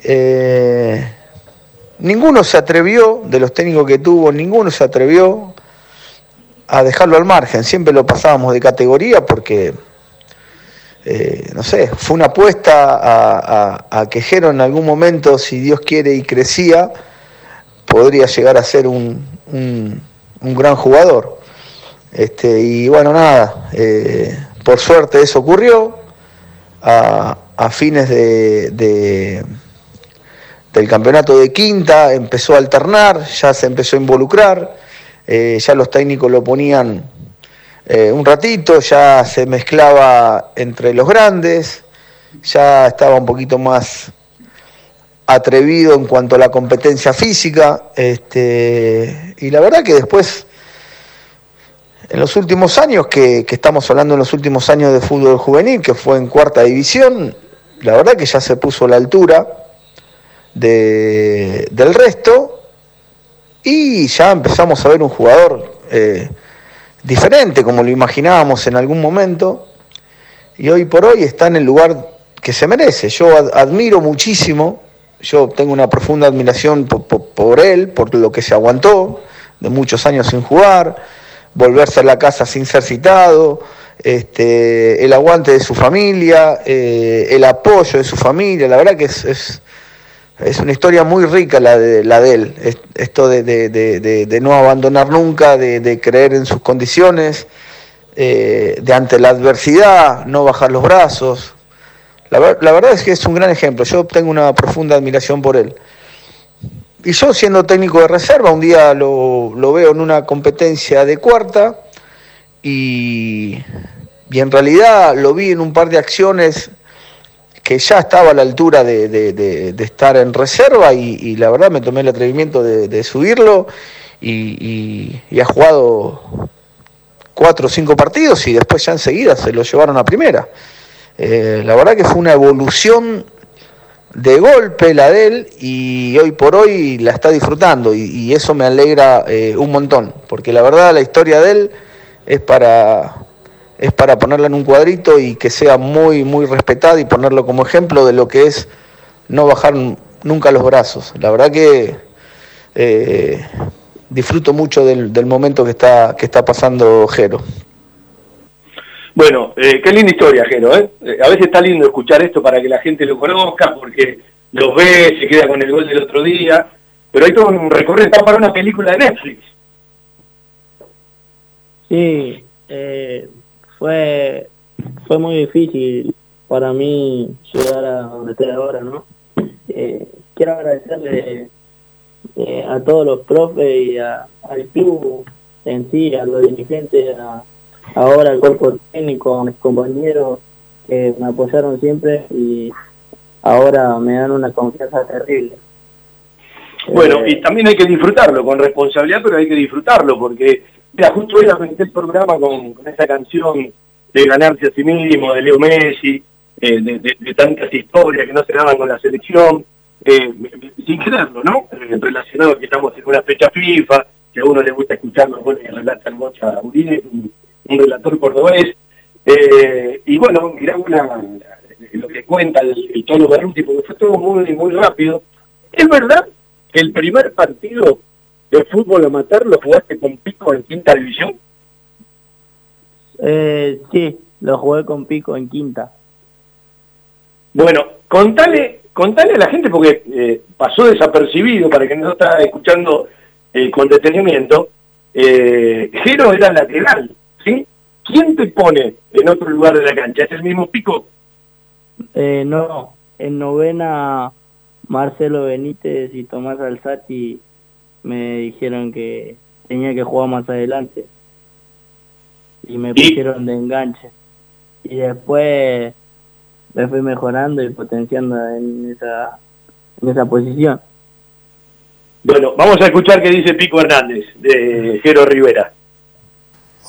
Eh, ninguno se atrevió, de los técnicos que tuvo, ninguno se atrevió a dejarlo al margen, siempre lo pasábamos de categoría porque, eh, no sé, fue una apuesta a, a, que Jero en algún momento, si Dios quiere y crecía, podría llegar a ser un, un, gran jugador. Este, y bueno, nada, eh, por suerte eso ocurrió. A, fines de, del campeonato de quinta empezó a alternar, ya se empezó a involucrar, eh, ya los técnicos lo ponían eh, un ratito, ya se mezclaba entre los grandes, ya estaba un poquito más atrevido en cuanto a la competencia física, este, y la verdad que después en los últimos años, que, que, estamos hablando en los últimos años de fútbol juvenil, que fue en cuarta división, la verdad que ya se puso a la altura de, del resto y ya empezamos a ver un jugador eh, diferente, como lo imaginábamos en algún momento, y hoy por hoy está en el lugar que se merece. Yo ad, admiro muchísimo, yo tengo una profunda admiración por, por, él, por lo que se aguantó de muchos años sin jugar volverse a la casa sin ser citado, este, el aguante de su familia, eh, el apoyo de su familia, la verdad que es, es, una historia muy rica la de, la de él, esto de, de, de no abandonar nunca, de, creer en sus condiciones, eh, de ante la adversidad no bajar los brazos. La, la verdad es que es un gran ejemplo, yo tengo una profunda admiración por él. Y yo siendo técnico de reserva, un día lo, lo veo en una competencia de cuarta y, y, en realidad lo vi en un par de acciones que ya estaba a la altura de, de, estar en reserva y, la verdad me tomé el atrevimiento de, subirlo y, ha jugado cuatro o cinco partidos y después ya enseguida se lo llevaron a primera. Eh, la verdad que fue una evolución de golpe la de él y hoy por hoy la está disfrutando y, y eso me alegra eh, un montón, porque la verdad la historia de él es para, es para ponerla en un cuadrito y que sea muy, muy respetada y ponerlo como ejemplo de lo que es no bajar nunca los brazos. La verdad que eh, disfruto mucho del, del, momento que está, que está pasando Jero. Bueno, eh, qué linda historia, Jero. ¿eh? A veces está lindo escuchar esto para que la gente lo conozca, porque los ve, se queda con el gol del otro día. Pero hay todo un recorrido, está para una película de Netflix. Sí, eh, fue, fue muy difícil para mí llegar a donde estoy ahora, ¿no? Eh, quiero agradecerle eh, a todos los profes y a, al club en sí, a los dirigentes, a ahora el cuerpo técnico, a mis compañeros que me apoyaron siempre y ahora me dan una confianza terrible. Bueno, eh, y también hay que disfrutarlo con responsabilidad, pero hay que disfrutarlo porque Mira, justo hoy arranqué el programa con, esa canción de ganarse a sí mismo, de Leo Messi, eh, de, tantas historias que no se daban con la selección, eh, sin quererlo, ¿no? Eh, relacionado que estamos en una fecha FIFA, que a uno le gusta escuchar los goles que relata el Bocha Uribe, un, relator cordobés, y bueno, la- lo que cuenta el, el tono Berruti, porque fue todo muy, muy rápido. ¿Es verdad que el primer partido de fútbol amateur lo jugaste con Pico en quinta división? Eh, sí, lo jugué con Pico en quinta. Bueno, contale, contale a la gente, porque eh, pasó desapercibido para que no está escuchando eh, con detenimiento, eh, Jero era lateral, ¿sí? ¿Quién te pone en otro lugar de la cancha? ¿Es el mismo Pico? Eh, no, en novena Marcelo Benítez y Tomás Alzati me dijeron que tenía que jugar más adelante y me pusieron de enganche y después me fui mejorando y potenciando en esa en esa posición. Bueno, vamos a escuchar qué dice Pico Hernández de Jero Rivera.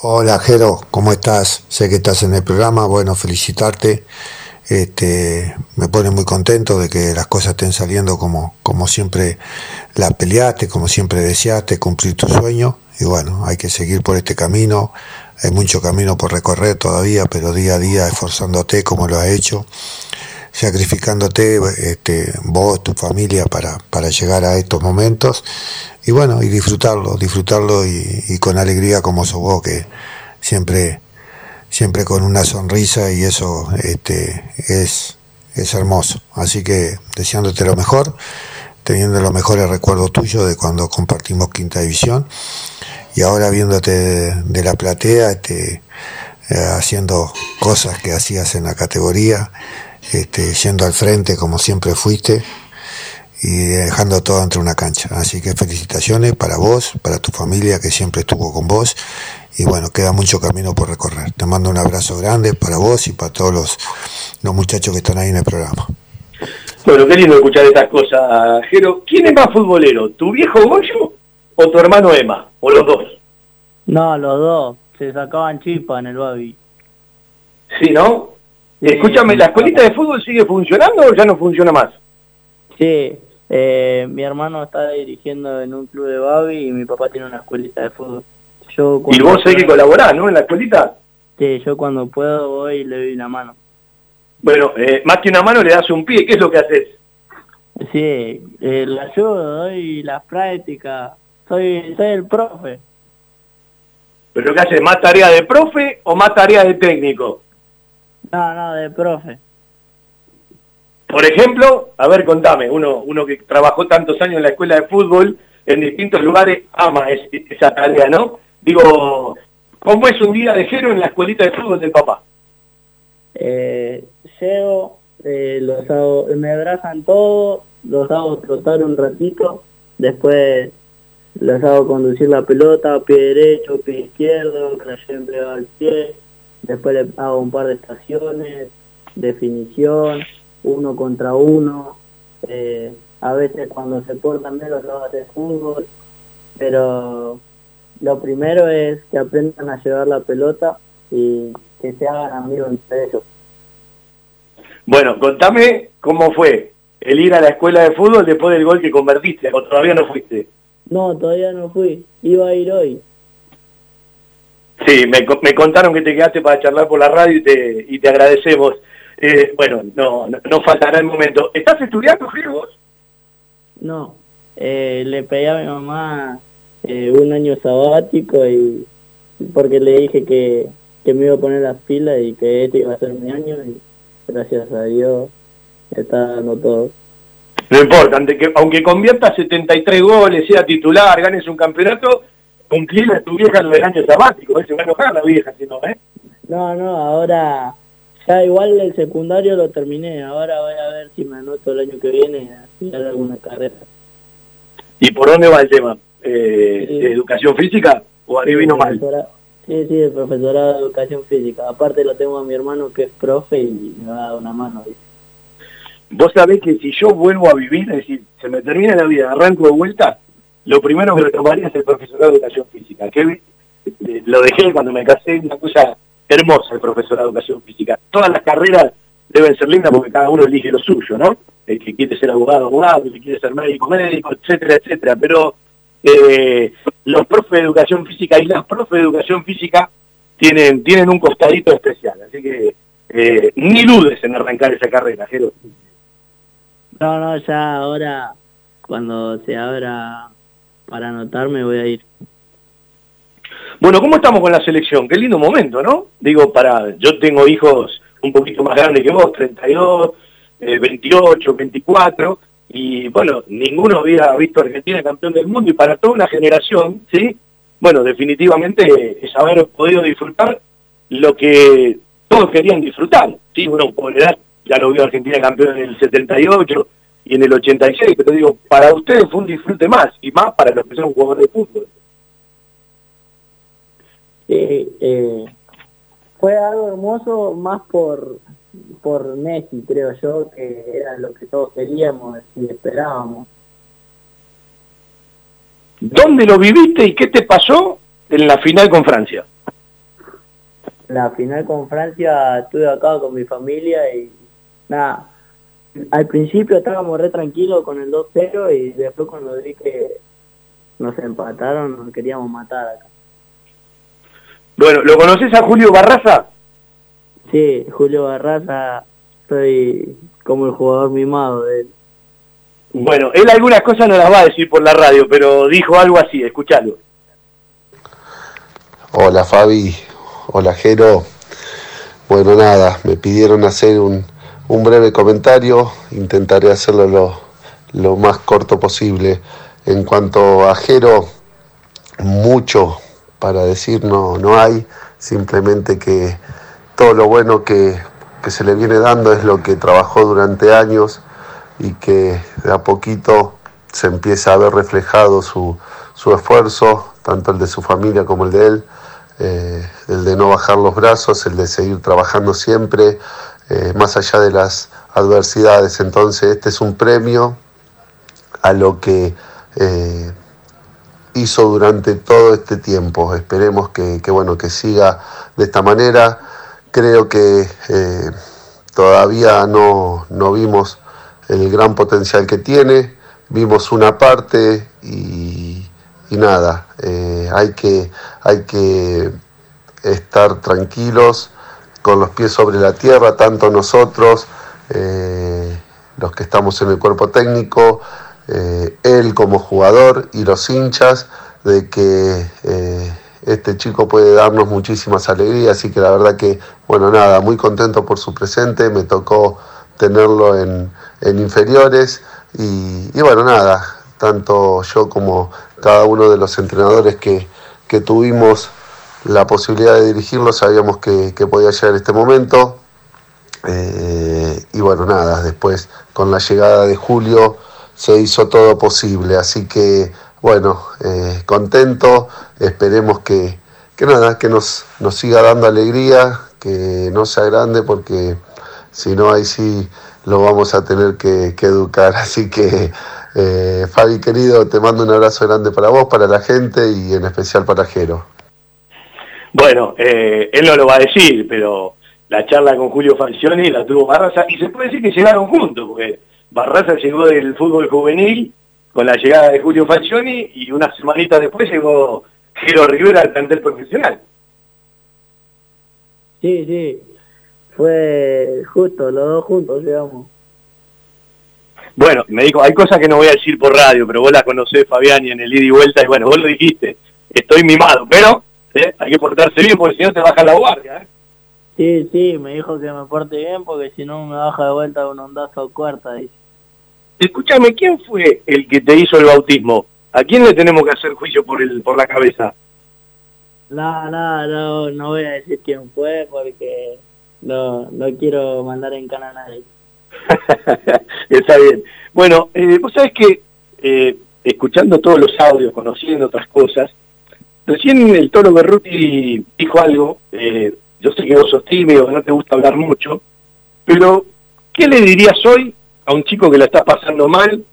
Hola Jero, ¿cómo estás? Sé que estás en el programa, bueno, felicitarte. Este, me pone muy contento de que las cosas estén saliendo como, como siempre las peleaste, como siempre deseaste, cumplir tu sueño. Y bueno, hay que seguir por este camino. Hay mucho camino por recorrer todavía, pero día a día esforzándote como lo has hecho, sacrificándote este, vos, tu familia para, para llegar a estos momentos. Y bueno, y disfrutarlo, disfrutarlo y, y con alegría como sos vos, que siempre siempre con una sonrisa y eso este, es, es hermoso. Así que deseándote lo mejor, teniendo los mejores recuerdos tuyos de cuando compartimos quinta división y ahora viéndote de, la platea, este, eh, haciendo cosas que hacías en la categoría, este, yendo al frente como siempre fuiste y dejando todo entre una cancha. Así que felicitaciones para vos, para tu familia que siempre estuvo con vos y bueno, queda mucho camino por recorrer. Te mando un abrazo grande para vos y para todos los, los muchachos que están ahí en el programa. Bueno, qué lindo escuchar estas cosas, Jero. ¿Quién es más futbolero, tu viejo Goyo o tu hermano Emma? ¿O los dos? No, los dos se sacaban chispa en el Babi. Sí, ¿no? Escúchame, ¿la escuelita de fútbol sigue funcionando o ya no funciona más? Sí, eh, mi hermano está dirigiendo en un club de Babi y mi papá tiene una escuelita de fútbol. Yo Y vos hay que colaborar, ¿no? En la escuelita. Sí, yo cuando puedo voy y le doy una mano. Bueno, eh, más que una mano le das un pie. ¿Qué es lo que haces? Sí, eh, la ayudo, doy las prácticas, soy, soy el profe. ¿Pero qué haces? ¿Más tarea de profe o más tarea de técnico? No, no, de profe. Por ejemplo, a ver, contame, uno, uno que trabajó tantos años en la escuela de fútbol, en distintos lugares, ama es- esa tarea, ¿no? Digo, ¿cómo es un día de Jero en la escuelita de fútbol del papá? Eh, eh, los hago, me abrazan todos, los hago trotar un ratito, después los hago conducir la pelota, pie derecho, pie izquierdo, crayón pegado al pie, después le hago un par de estaciones, definición, uno contra uno, eh, a veces cuando se portan bien los hago hacer fútbol, pero lo primero es que aprendan a llevar la pelota y que se hagan amigos entre ellos. Bueno, contame cómo fue el ir a la escuela de fútbol después del gol que convertiste, o todavía no fuiste. No, todavía no fui. Iba a ir hoy. Sí, me, co- me contaron que te quedaste para charlar por la radio y te, y te agradecemos. Eh, bueno, no, no, no faltará el momento. ¿Estás estudiando, vos? No. Eh, le pedí a mi mamá eh, un año sabático y porque le dije que, que me iba a poner las pilas y que este iba a ser mi año y gracias a Dios me está dando todo. No importa, que, aunque conviertas 73 goles, sea titular, ganes un campeonato, cumplirle a tu vieja lo del año sabático. ¿eh? Se va a enojar la vieja, si no, ¿eh? No, no, ahora ya igual el secundario lo terminé, ahora voy a ver si me anoto el año que viene a estudiar alguna carrera. ¿Y por dónde va el tema? Eh, ¿de ¿Educación física o adivino mal? Profesora- Sí, sí, el profesorado de educación física. Aparte lo tengo a mi hermano que es profe y me va a dar una mano. ¿viste? Vos sabés que si yo vuelvo a vivir, es decir, se me termina la vida, arranco de vuelta, lo primero que retomaría es el profesorado de educación física. Qué, eh, lo dejé cuando me casé, una cosa hermosa el profesor de educación física. Todas las carreras deben ser lindas porque cada uno elige lo suyo, ¿no? El que quiere ser abogado, abogado, el que quiere ser médico, médico, etcétera, etcétera. Pero eh, los profes de educación física y las profes de educación física tienen, tienen un costadito especial. Así que eh, ni dudes en arrancar esa carrera, Jero. No, no, ya ahora, cuando se abra para anotarme, voy a ir. Bueno, ¿cómo estamos con la selección? Qué lindo momento, ¿no? Digo, para, yo tengo hijos un poquito más grandes que vos, 32, eh, 28, 24, y bueno, ninguno había visto a Argentina campeón del mundo, y para toda una generación, ¿sí? Bueno, definitivamente es haber podido disfrutar lo que todos querían disfrutar, ¿sí? Bueno, por edad ya lo vio Argentina campeón en el 78 y en el 86, pero digo, para ustedes fue un disfrute más, y más para los que son jugadores de fútbol. Eh, fue algo hermoso más por por Messi, creo yo, que era lo que todos queríamos y esperábamos. ¿Dónde lo viviste y qué te pasó en la final con Francia? La final con Francia estuve acá con mi familia y nada, al principio estábamos re tranquilos con el 2-0 y después cuando vi que nos empataron nos queríamos matar acá. Bueno, ¿lo conoces a Julio Barraza? Sí, Julio Barraza, soy como el jugador mimado de él. Bueno, él algunas cosas no las va a decir por la radio, pero dijo algo así, escuchalo. Hola Fabi, hola Jero. Bueno, nada, me pidieron hacer un, un breve comentario, intentaré hacerlo lo, lo más corto posible. En cuanto a Jero, mucho para decir no, no hay, simplemente que todo lo bueno que, que se le viene dando es lo que trabajó durante años y que de a poquito se empieza a ver reflejado su, su esfuerzo, tanto el de su familia como el de él, eh, el de no bajar los brazos, el de seguir trabajando siempre, eh, más allá de las adversidades. Entonces este es un premio a lo que eh, hizo durante todo este tiempo. Esperemos que, que, bueno, que siga de esta manera. Creo que eh, todavía no, no vimos el gran potencial que tiene, vimos una parte y, nada, eh, hay, que, hay que estar tranquilos con los pies sobre la tierra, tanto nosotros, eh, los que estamos en el cuerpo técnico, él como jugador y los hinchas, de que este chico puede darnos muchísimas alegrías, así que la verdad que, bueno, nada, muy contento por su presente, me tocó tenerlo en, en inferiores y, bueno, nada, tanto yo como cada uno de los entrenadores que, que tuvimos la posibilidad de dirigirlo, sabíamos que, que podía llegar este momento. Eh, y bueno, nada, después con la llegada de Julio se hizo todo posible. Así que, bueno, eh, contento, esperemos que, que nada, que nos, nos siga dando alegría, que no sea grande, porque si no, ahí sí lo vamos a tener que, educar. Así que, eh, Fabi querido, te mando un abrazo grande para vos, para la gente y en especial para Jero. Bueno, eh, él no lo va a decir, pero la charla con Julio Falcioni la tuvo Barraza y se puede decir que llegaron juntos, porque Barraza llegó del fútbol juvenil con la llegada de Julio Falcioni y una semanita después llegó Jero Rivera al plantel profesional. Sí, sí, fue justo, los dos juntos llegamos. Bueno, me dijo, hay cosas que no voy a decir por radio, pero vos la conocés, Fabián, y en el ida y vuelta, y bueno, vos lo dijiste, estoy mimado, pero ¿eh? hay que portarse bien porque si no te baja la guardia. ¿eh? Sí, sí, me dijo que me porte bien porque si no me baja de vuelta un ondazo cuarta. Dice. Escúchame, ¿quién fue el que te hizo el bautismo? ¿A quién le tenemos que hacer juicio por el por la cabeza? No, no, no, no voy a decir quién fue porque no, no quiero mandar en cana a nadie. Está bien. Bueno, eh, vos sabés que eh, escuchando todos los audios, conociendo otras cosas, recién el Toro Berruti dijo algo, eh, yo sé que vos sos tímido, no te gusta hablar mucho, pero ¿qué le dirías hoy a un chico que la está pasando mal,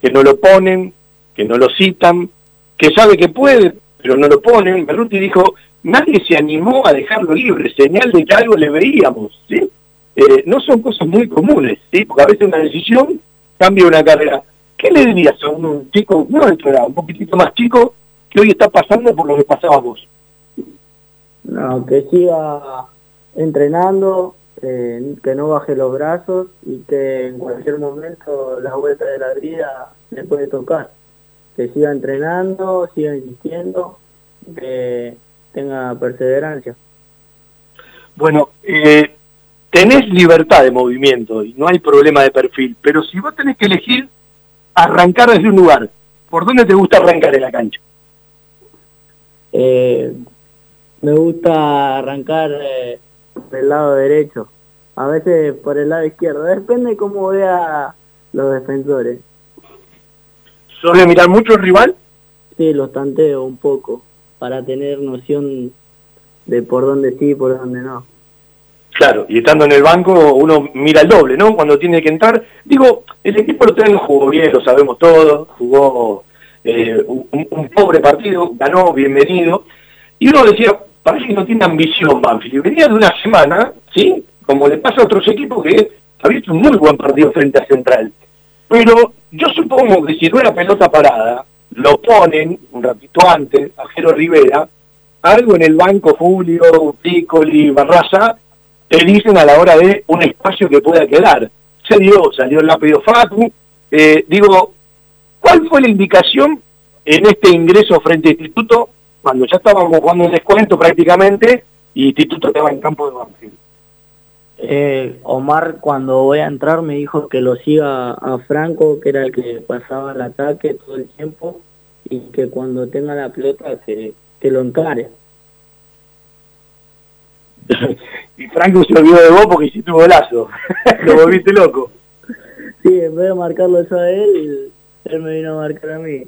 que no lo ponen, que no lo citan, que sabe que puede, pero no lo ponen. Berruti dijo, nadie se animó a dejarlo libre, señal de que algo le veíamos, ¿sí? Eh, no son cosas muy comunes, ¿sí? Porque a veces una decisión cambia una carrera. ¿Qué le dirías a un chico, no de un poquitito más chico, que hoy está pasando por lo que pasaba vos? No, que siga entrenando, eh, que no baje los brazos y que en cualquier momento la vuelta de la vida le puede tocar. Que siga entrenando, siga insistiendo, que tenga perseverancia. Bueno, eh, tenés libertad de movimiento y no hay problema de perfil, pero si vos tenés que elegir arrancar desde un lugar, ¿por dónde te gusta arrancar en la cancha? Eh, me gusta arrancar eh, por el lado derecho, a veces por el lado izquierdo, depende cómo vea los defensores. ¿Suele mirar mucho el rival? Sí, los tanteo un poco, para tener noción de por dónde sí y por dónde no. Claro, y estando en el banco uno mira el doble, ¿no? Cuando tiene que entrar. Digo, el equipo lo no jugó bien, lo sabemos todos, jugó eh, un, un, pobre partido, ganó, bienvenido. Y uno decía, parece que no tiene ambición Banfield. Venía de una semana, ¿sí? Como le pasa a otros equipos que había hecho un muy buen partido frente a Central. Pero yo supongo que si no era pelota parada, lo ponen un ratito antes a Rivera, algo en el banco Julio, Piccoli, Barraza, te dicen a la hora de un espacio que pueda quedar. Se dio, salió el lápido Fatu. Eh, digo, ¿cuál fue la indicación en este ingreso frente a Instituto cuando ya estábamos jugando un descuento prácticamente y Instituto estaba en campo de Banfield? Eh, Omar cuando voy a entrar me dijo que lo siga a Franco, que era el que pasaba el ataque todo el tiempo, y que cuando tenga la pelota que, que lo encare. y Franco se olvidó de vos porque hiciste un golazo. lo volviste loco. Sí, en vez de marcarlo eso a él, él me vino a marcar a mí.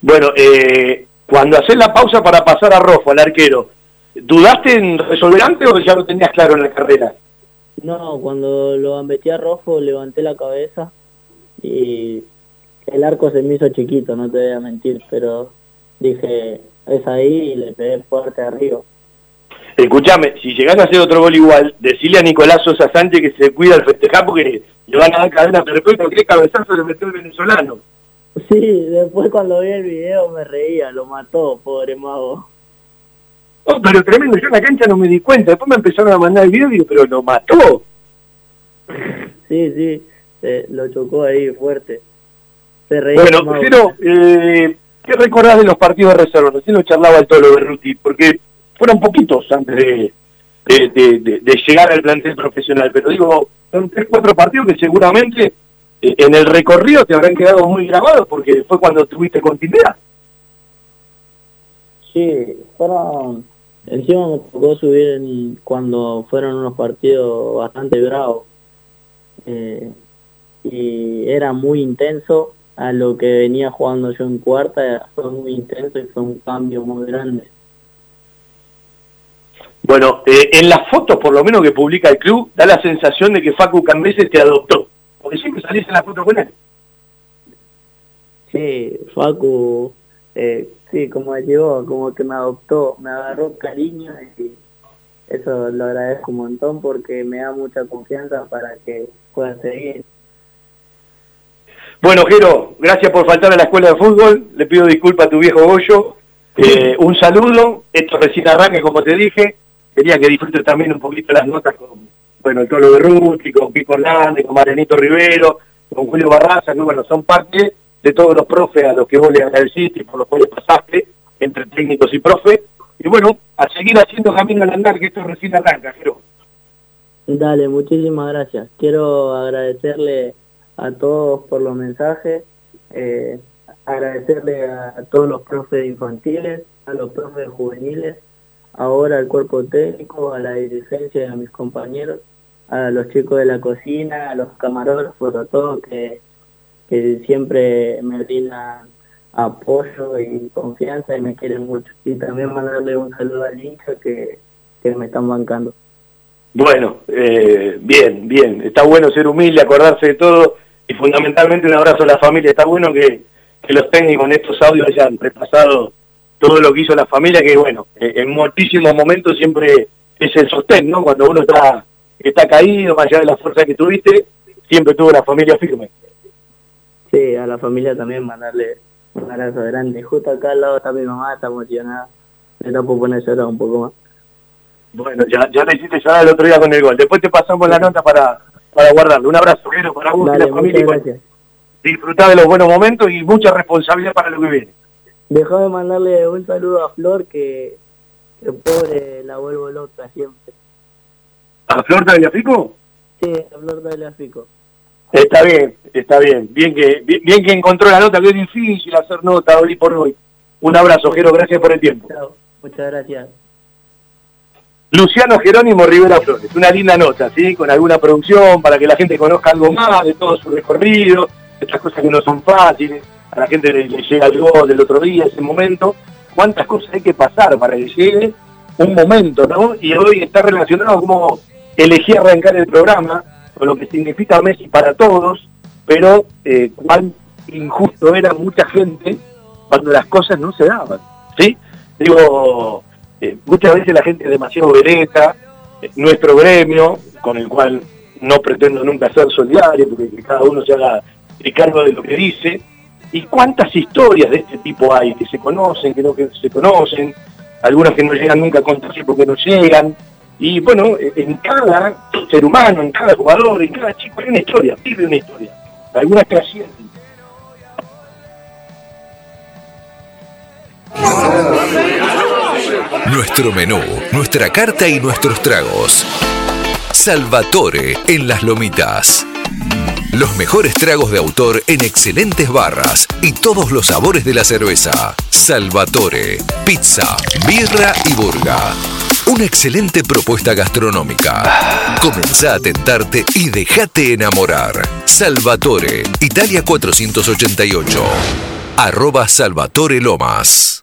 Bueno, eh, cuando haces la pausa para pasar a Rofo, al arquero, ¿dudaste en resolver antes o ya lo tenías claro en la carrera? No, cuando lo gambeteé a Rofo levanté la cabeza y el arco se me hizo chiquito, no te voy a mentir, pero dije, es ahí y le pegué fuerte arriba. Escuchame, si llegás a hacer otro gol igual, decile a Nicolás Sosa Sánchez que se cuida al festejar porque le van a dar cadena perfecta, qué cabezazo le metió el venezolano. Sí, después cuando vi el video me reía, lo mató, pobre mago. Oh, pero tremendo, yo en la cancha no me di cuenta, después me empezaron a mandar el video y digo, pero lo mató. Sí, sí, lo chocó ahí fuerte. Se reía bueno, pero, eh, ¿qué recordás de los partidos de reserva? Recién lo charlaba el Tolo Berruti, porque fueron poquitos antes de, de, llegar al plantel profesional, pero digo, son tres, cuatro partidos que seguramente eh, en el recorrido te habrán quedado muy grabados porque fue cuando tuviste continuidad. Sí, fueron, encima me tocó subir cuando fueron unos partidos bastante bravos eh, y era muy intenso a lo que venía jugando yo en cuarta, fue muy intenso y fue un cambio muy grande. Bueno, eh, en las fotos por lo menos que publica el club, da la sensación de que Facu Cambese te adoptó, porque siempre salís en la foto con él. Sí, Facu, eh, sí, como llegó, como que me adoptó, me agarró cariño y eso lo agradezco un montón porque me da mucha confianza para que pueda seguir. Bueno, Jero, gracias por faltar a la escuela de fútbol, le pido disculpas a tu viejo Goyo, eh, un saludo, esto recién arranque como te dije, quería que disfrutes también un poquito las notas con, bueno, el Tolo Berruti, con Pico Hernández, con Marenito Rivero, con Julio Barraza, que bueno, son parte de todos los profes a los que vos le agradeciste y por los cuales pasaste, entre técnicos y profes. Y bueno, a seguir haciendo camino al andar, que esto recién arranca, Jero. Dale, muchísimas gracias. Quiero agradecerle a todos por los mensajes, eh, agradecerle a, todos los profes infantiles, a los profes juveniles, ahora al cuerpo técnico, a la dirigencia y a mis compañeros, a los chicos de la cocina, a los camarógrafos, a todos que, que siempre me brindan apoyo y confianza y me quieren mucho. Y también mandarle un saludo al hincha que, que me están bancando. Bueno, eh, bien, bien. Está bueno ser humilde, acordarse de todo y fundamentalmente un abrazo a la familia. Está bueno que, que los técnicos en estos audios hayan repasado todo lo que hizo la familia, que bueno, eh, en muchísimos momentos siempre es el sostén, ¿no? Cuando uno está, está caído, más allá de la fuerza que tuviste, siempre tuvo la familia firme. Sí, a la familia también mandarle un abrazo grande. Justo acá al lado está mi mamá, está emocionada. Me da por poner a llorar un poco más. Bueno, ya, ya le hiciste llorar el otro día con el gol. Después te pasamos la nota para, para guardarlo. Un abrazo, Jero, para vos y la familia. gracias. Disfrutá de los buenos momentos y mucha responsabilidad para lo que viene. Dejó de mandarle un saludo a Flor que, que pobre la vuelvo loca siempre. ¿A Flor de? Sí, a Flor de Fico. Está bien, está bien. Bien que, bien, bien que encontró la nota, que es difícil hacer nota hoy por hoy. Un abrazo, Jero, gracias por el tiempo. Muchas gracias. Luciano Jerónimo Rivera Flores, una linda nota, ¿sí? Con alguna producción para que la gente conozca algo más de todo su recorrido, estas cosas que no son fáciles, a la gente le, le llega el gol del otro día, ese momento, cuántas cosas hay que pasar para que llegue un momento, ¿no? Y hoy está relacionado como elegí arrancar el programa, con lo que significa Messi para todos, pero eh, cuán injusto era mucha gente cuando las cosas no se daban, ¿sí? Digo, eh, muchas veces la gente es demasiado vereta, eh, nuestro gremio, con el cual no pretendo nunca ser solidario, porque que cada uno se haga eh, cargo de lo que dice, y cuántas historias de este tipo hay, que se conocen, que no que se conocen, algunas que no llegan nunca a contarse porque no llegan, y bueno, en cada ser humano, en cada jugador, en cada chico hay una historia, vive una historia, algunas que ascienden. Nuestro menú, nuestra carta y nuestros tragos. Salvatore en las lomitas. Los mejores tragos de autor en excelentes barras y todos los sabores de la cerveza. Salvatore, pizza, birra y burga. Una excelente propuesta gastronómica. Comenzá a tentarte y déjate enamorar. Salvatore, Italia 488. Arroba Salvatore Lomas.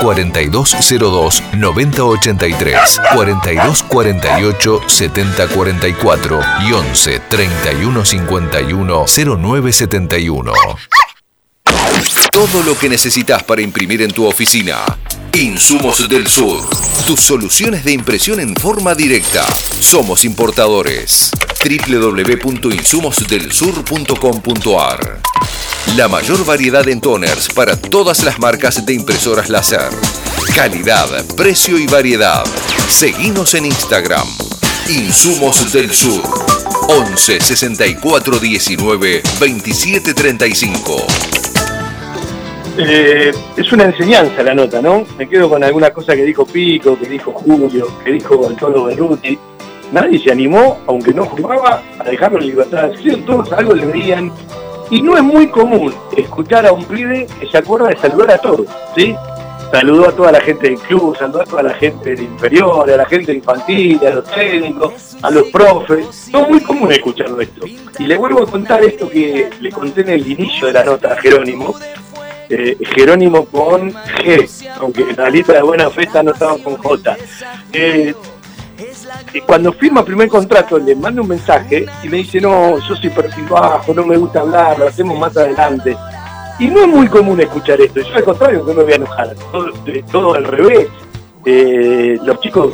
4202-9083, 4248-7044 y 11 3151 0971. Todo lo que necesitas para imprimir en tu oficina. Insumos del Sur. Tus soluciones de impresión en forma directa. Somos importadores. www.insumosdelsur.com.ar La mayor variedad en toners para todas las marcas de impresoras láser. Calidad, precio y variedad. Seguimos en Instagram. Insumos del Sur. 11 64 19 27 35. Eh, es una enseñanza la nota, ¿no? Me quedo con alguna cosa que dijo Pico, que dijo Julio, que dijo Tolo Berruti. Nadie se animó, aunque no jugaba, a dejarlo en libertad de acción. Todos algo le veían. Y no es muy común escuchar a un pibe que se acuerda de saludar a todos, ¿sí? Saludó a toda la gente del club, saludó a toda la gente del inferior, a la gente infantil, a los técnicos, a los profes. No es muy común escucharlo esto. Y le vuelvo a contar esto que le conté en el inicio de la nota a Jerónimo, eh, Jerónimo con G, aunque en la lista de buena fe está anotado con J. Eh, y cuando firma el primer contrato le mando un mensaje y me dice, no, yo soy perfil bajo, no me gusta hablar, lo hacemos más adelante. Y no es muy común escuchar esto, yo al contrario que me voy a enojar, todo, todo al revés. Eh, los chicos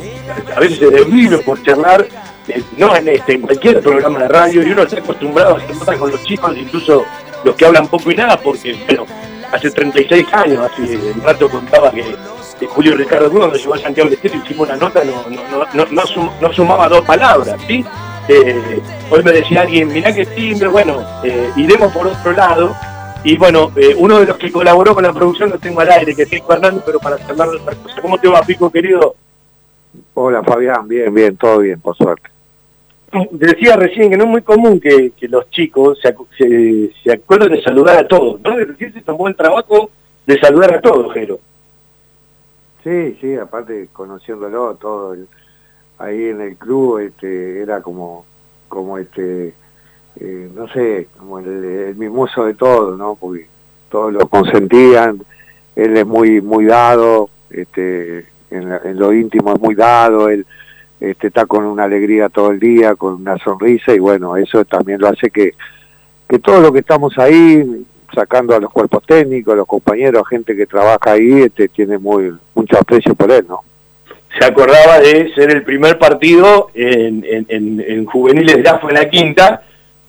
a veces se desviven por charlar, eh, no en este, en cualquier programa de radio, y uno está acostumbrado a cosas con los chicos, incluso los que hablan poco y nada, porque, bueno, hace 36 años, hace el rato contaba que, que Julio Ricardo Cruz cuando llegó a Santiago del Estero hicimos una nota, no, no, no, no, no sum- no sumaba dos palabras, ¿sí? Eh, hoy me decía alguien, mirá que timbre, bueno, eh, iremos por otro lado, y bueno, eh, uno de los que colaboró con la producción lo tengo al aire, que es Pico Hernández, pero para charlar de otra cosa. ¿Cómo te va, Pico, querido? Hola Fabián, bien, bien, todo bien, por suerte. Decía recién que no es muy común que, que los chicos se, se, se acuerden de saludar a todos, ¿no? De recién se tomó el trabajo de saludar a todos, Jero. Sí, sí, aparte conociéndolo todo el- ahí en el club, este, era como, como este, eh, no sé, como el, mimoso de todo, ¿no? Porque todos lo consentían, él es muy, muy dado, este, en, la- en lo íntimo es muy dado, él este, está con una alegría todo el día, con una sonrisa y bueno, eso también lo hace que, que todo lo que estamos ahí, sacando a los cuerpos técnicos, a los compañeros, a gente que trabaja ahí, este, tiene muy mucho aprecio por él, ¿no? Se acordaba de ser el primer partido en, en, en, en juveniles ya fue en la quinta,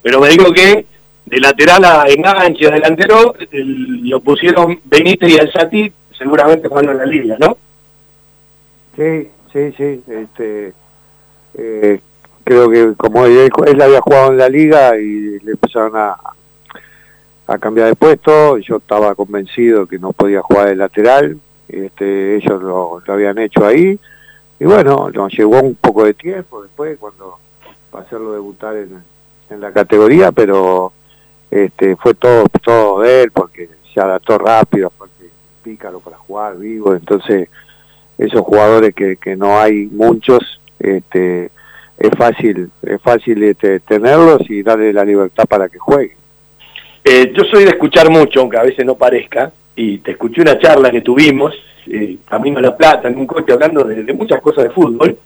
pero me dijo que de lateral a enganche, delantero, el- lo pusieron Benítez y Alzati, seguramente jugando en la liga, ¿no? Sí, sí, sí. Este, eh, creo que como él, él había jugado en la liga y le empezaron a, a cambiar de puesto, yo estaba convencido que no podía jugar de lateral, este, ellos lo, habían hecho ahí, y bueno, nos llevó un poco de tiempo después cuando para hacerlo debutar en, la categoría, pero este, fue todo, todo de él porque se adaptó rápido, aparte pícaro para jugar, vivo, entonces esos jugadores que, que no hay muchos, este, es fácil, es fácil este, tenerlos y darle la libertad para que jueguen. Eh, yo soy de escuchar mucho, aunque a veces no parezca, y te escuché una charla que tuvimos, eh, Camino a la Plata, en un coche, hablando de, muchas cosas de fútbol,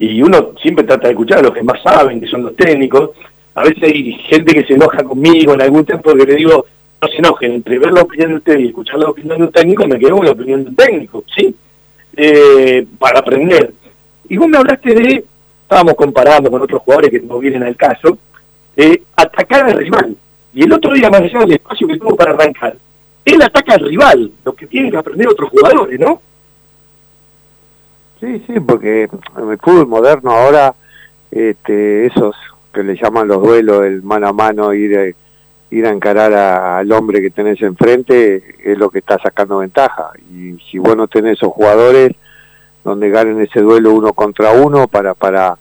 y uno siempre trata de escuchar a los que más saben, que son los técnicos. A veces hay gente que se enoja conmigo en algún tiempo que le digo, no se enojen, entre ver la opinión de usted y escuchar la opinión de un técnico, me quedo con la opinión de un técnico, ¿sí? Eh, para aprender. Y vos me hablaste de, estábamos comparando con otros jugadores que no vienen al caso, eh, atacar al rival. Y el otro día, más allá del espacio que tuvo para arrancar, él ataca al rival, lo que tienen que aprender otros jugadores, ¿no? Sí, sí, porque en el fútbol moderno ahora, este, esos que le llaman los duelos, el mano a mano, ir, a- ir a encarar al hombre que tenés enfrente, es lo que está sacando ventaja. Y si vos no tenés esos jugadores donde ganen ese duelo uno contra uno para para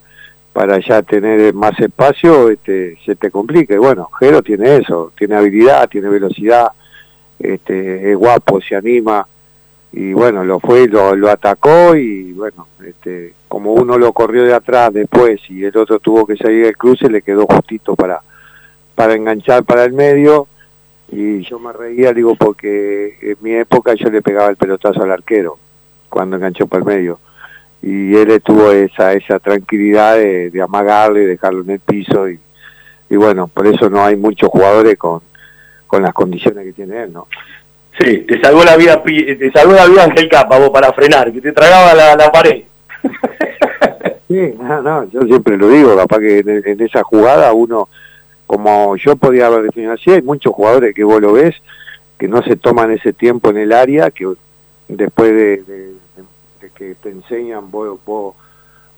para ya tener más espacio, este, se te complica. Y bueno, Jero tiene eso, tiene habilidad, tiene velocidad, este, es guapo, se anima, y bueno, lo fue, lo, lo atacó y bueno, este, como uno lo corrió de atrás después y el otro tuvo que salir del cruce, le quedó justito para, para enganchar para el medio. Y yo me reía, digo, porque en mi época yo le pegaba el pelotazo al arquero cuando enganchó para el medio y él tuvo esa esa tranquilidad de, de amagarle, dejarlo en el piso y, y bueno, por eso no hay muchos jugadores con, con las condiciones que tiene él, ¿no? Sí, te salvó la vida, te salvó la vida Ángel Capa vos para frenar, que te tragaba la, la pared. Sí, no, no, yo siempre lo digo, capaz que en, en esa jugada uno, como yo podía haber definido así, hay muchos jugadores que vos lo ves que no se toman ese tiempo en el área, que después de, de- de que te enseñan vos, vos,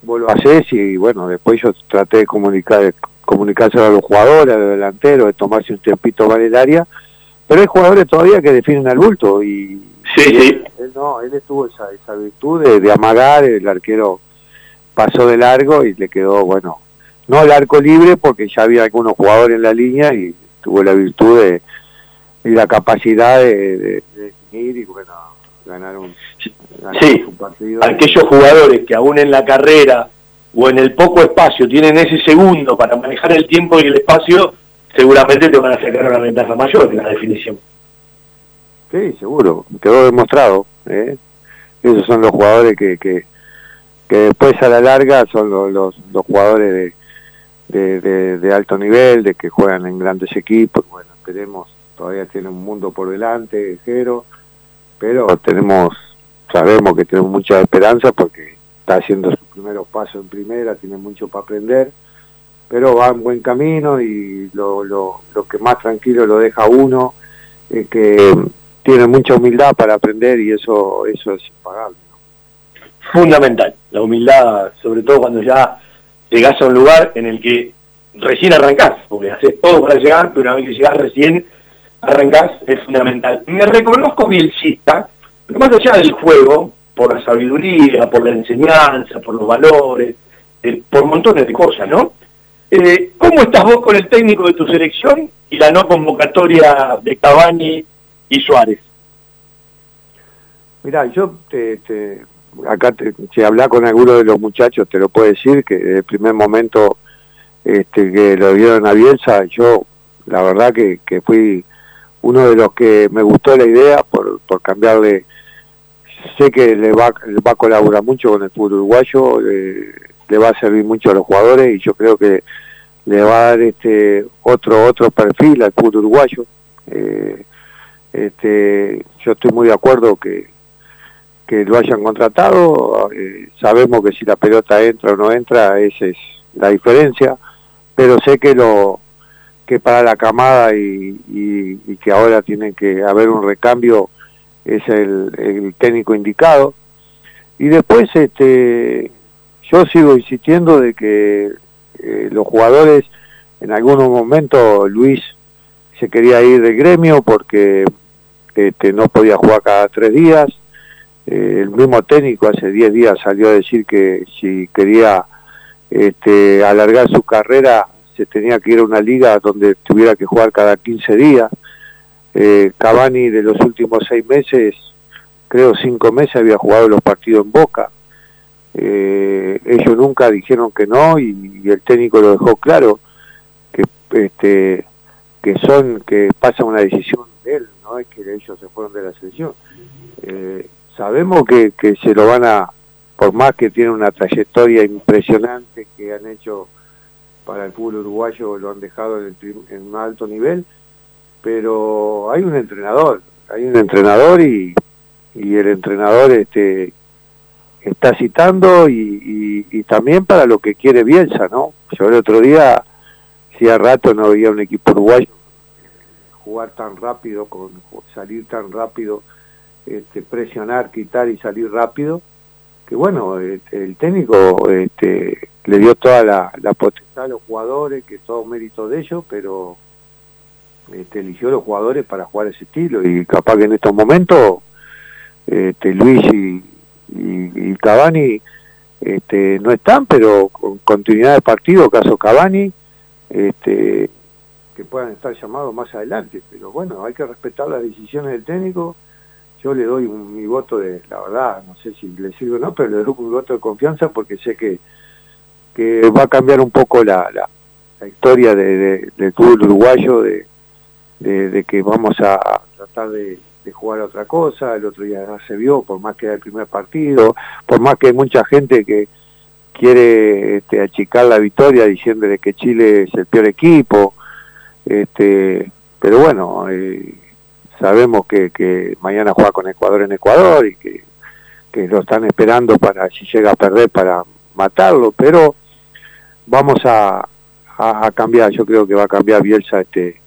vos lo haces y bueno, después yo traté de comunicar comunicárselo a los jugadores, a los delanteros, de tomarse un tiempito para el área, pero hay jugadores todavía que definen al bulto y, Sí, y sí. él, él no, él tuvo esa, esa virtud de, de amagar, el arquero pasó de largo y le quedó, bueno, no el arco libre porque ya había algunos jugadores en la línea y tuvo la virtud de, y la capacidad de, de- de definir y bueno, ganar un, ganar Sí, partido. aquellos jugadores que aún en la carrera o en el poco espacio tienen ese segundo para manejar el tiempo y el espacio, seguramente te van a sacar una ventaja mayor en la definición. Sí, seguro, quedó demostrado. ¿eh? Esos son los jugadores que, que, que después a la larga son los, los, los jugadores de, de, de- de alto nivel, de que juegan en grandes equipos. Bueno, esperemos, todavía tiene un mundo por delante, Jero, pero tenemos, sabemos que tenemos mucha esperanza porque está haciendo sus primeros pasos en primera, tiene mucho para aprender, pero va en buen camino y lo, lo, que más tranquilo lo deja uno es que tiene mucha humildad para aprender y eso eso es impagable. Fundamental, la humildad, sobre todo cuando ya llegás a un lugar en el que recién arrancás, porque haces todo para llegar, pero una vez que llegás recién arrancás, es fundamental. Me reconozco bielcista, más allá del juego, por la sabiduría, por la enseñanza, por los valores, eh, por montones de cosas, ¿no? Eh, ¿Cómo estás vos con el técnico de tu selección y la no convocatoria de Cavani y Suárez? Mirá, yo te, te- acá te, si con alguno de los muchachos te lo puedo decir que desde el primer momento este, que lo vieron a Bielsa, yo la verdad que, que fui uno de los que me gustó la idea por, por cambiarle, sé que le va, va a colaborar mucho con el fútbol uruguayo, le, le va a servir mucho a los jugadores y yo creo que le va a dar este otro otro perfil al fútbol uruguayo. Eh, este, yo estoy muy de acuerdo que, que lo hayan contratado. eh, sabemos que si la pelota entra o no entra, esa es la diferencia. Pero sé que lo que para la camada y, y- y que ahora tiene que haber un recambio es el, el técnico indicado. Y después, este, yo sigo insistiendo de que eh, los jugadores, en algunos momentos, Luis se quería ir del gremio porque este, no podía jugar cada tres días. Eh, el mismo técnico hace 10 días salió a decir que si quería este, alargar su carrera se tenía que ir a una liga donde tuviera que jugar cada 15 días. Eh, Cavani de los últimos seis meses, creo cinco meses, había jugado los partidos en Boca. Eh, ellos nunca dijeron que no y, el técnico lo dejó claro que este que son que pasa una decisión de él no es que ellos se fueron de la selección Eh, sabemos que, que se lo van a por más que tiene una trayectoria impresionante que han hecho para el fútbol uruguayo lo han dejado en, el en un alto nivel pero hay un entrenador hay un entrenador y, el entrenador este está citando y, también para lo que quiere Bielsa, ¿no? Yo el otro día, hacía rato no veía un equipo uruguayo jugar tan rápido, con salir tan rápido, este, presionar, quitar y salir rápido, que bueno, este, el técnico este, le dio toda la, la potestad a los jugadores, que todo mérito de ellos, pero este, eligió los jugadores para jugar ese estilo y capaz que en estos momentos este, Luis y, y, Cavani este, no están, pero con continuidad de partido, caso Cavani, que puedan estar llamados más adelante. Pero bueno, hay que respetar las decisiones del técnico. Yo le doy mi voto de, la verdad, no sé si le sirve o no, pero le doy un voto de confianza porque sé que, que va a cambiar un poco la, la, historia de, de- del fútbol uruguayo, de, de, de que vamos a tratar de, jugar a otra cosa, el otro día ya se vio, por más que era el primer partido, por más que hay mucha gente que quiere este, achicar la victoria diciéndole que Chile es el peor equipo, este, pero bueno, eh, sabemos que, que mañana juega con Ecuador en Ecuador y que, lo están esperando para, si llega a perder, para matarlo, pero vamos a cambiar, yo creo que va a cambiar Bielsa este,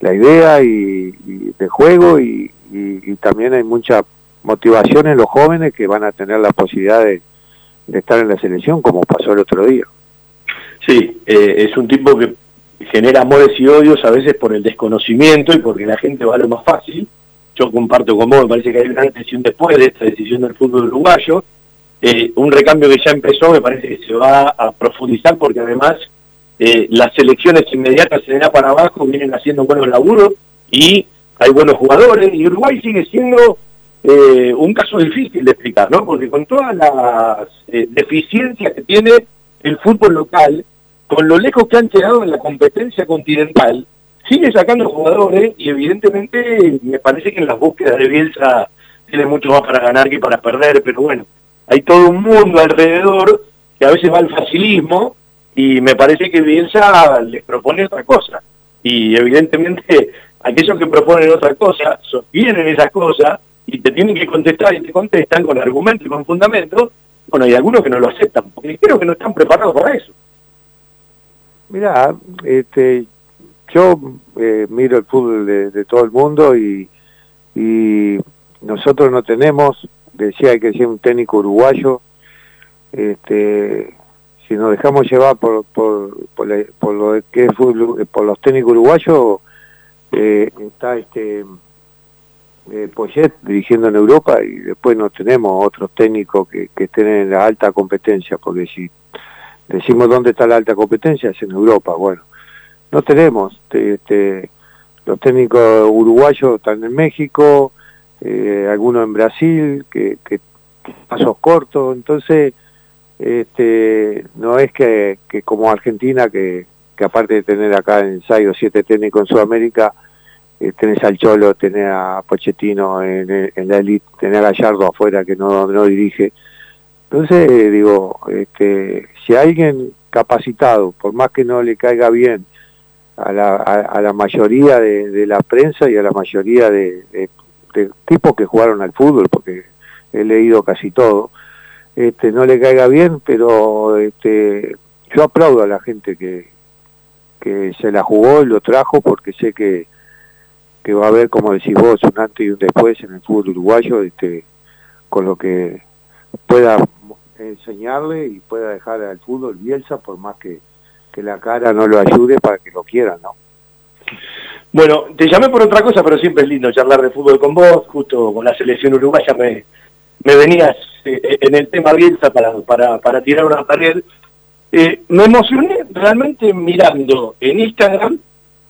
la idea y, de juego y, y- también hay mucha motivación en los jóvenes que van a tener la posibilidad de, estar en la selección como pasó el otro día. Sí, eh, es un tipo que genera amores y odios a veces por el desconocimiento y porque la gente va a lo más fácil. Yo comparto con vos, me parece que hay una un después de esta decisión del fútbol uruguayo. Eh, un recambio que ya empezó, me parece que se va a profundizar porque además eh, las selecciones inmediatas en A para abajo vienen haciendo buenos laburos y hay buenos jugadores y Uruguay sigue siendo eh, un caso difícil de explicar, ¿no? Porque con todas las eh, deficiencias que tiene el fútbol local, con lo lejos que han llegado en la competencia continental, sigue sacando jugadores y evidentemente me parece que en las búsquedas de Bielsa tiene mucho más para ganar que para perder, pero bueno, hay todo un mundo alrededor que a veces va al facilismo y me parece que Bielsa les propone otra cosa. Y evidentemente aquellos que proponen otra cosa sostienen esas cosas y te tienen que contestar y te contestan con argumentos y con fundamentos. Bueno, hay algunos que no lo aceptan, porque creo que no están preparados para eso. Mira, este, yo eh, miro el fútbol de, todo el mundo y, y nosotros no tenemos, decía que ser un técnico uruguayo, este, si nos dejamos llevar por, por, por, la- por lo que es fútbol, por los técnicos uruguayos, eh, está este eh, Poyet dirigiendo en Europa y después no tenemos otros técnicos que, que estén en la alta competencia, porque si decimos dónde está la alta competencia es en Europa, bueno, no tenemos, te- este, los técnicos uruguayos están en México, eh, algunos en Brasil, que pasos cortos, entonces este, no es que, como Argentina, que, aparte de tener acá en ensayo siete técnicos en Sudamérica, eh, tenés al Cholo, tenés a Pochettino en, en la elite, tenés a Gallardo afuera que no, no dirige. Entonces, digo, este, si alguien capacitado, por más que no le caiga bien a la, a, a la mayoría de, la prensa y a la mayoría de, tipos que jugaron al fútbol, porque he leído casi todo, este, no le caiga bien, pero este, yo aplaudo a la gente que, que se la jugó y lo trajo porque sé que, va a haber, como decís vos, un antes y un después en el fútbol uruguayo, este, con lo que pueda enseñarle y pueda dejar al fútbol Bielsa, por más que, la cara no lo ayude para que lo quieran, ¿no? Bueno, te llamé por otra cosa, pero siempre es lindo charlar de fútbol con vos, justo con la selección uruguaya me, venías en el tema Bielsa para, para, para tirar una pared. Eh, me emocioné realmente mirando en Instagram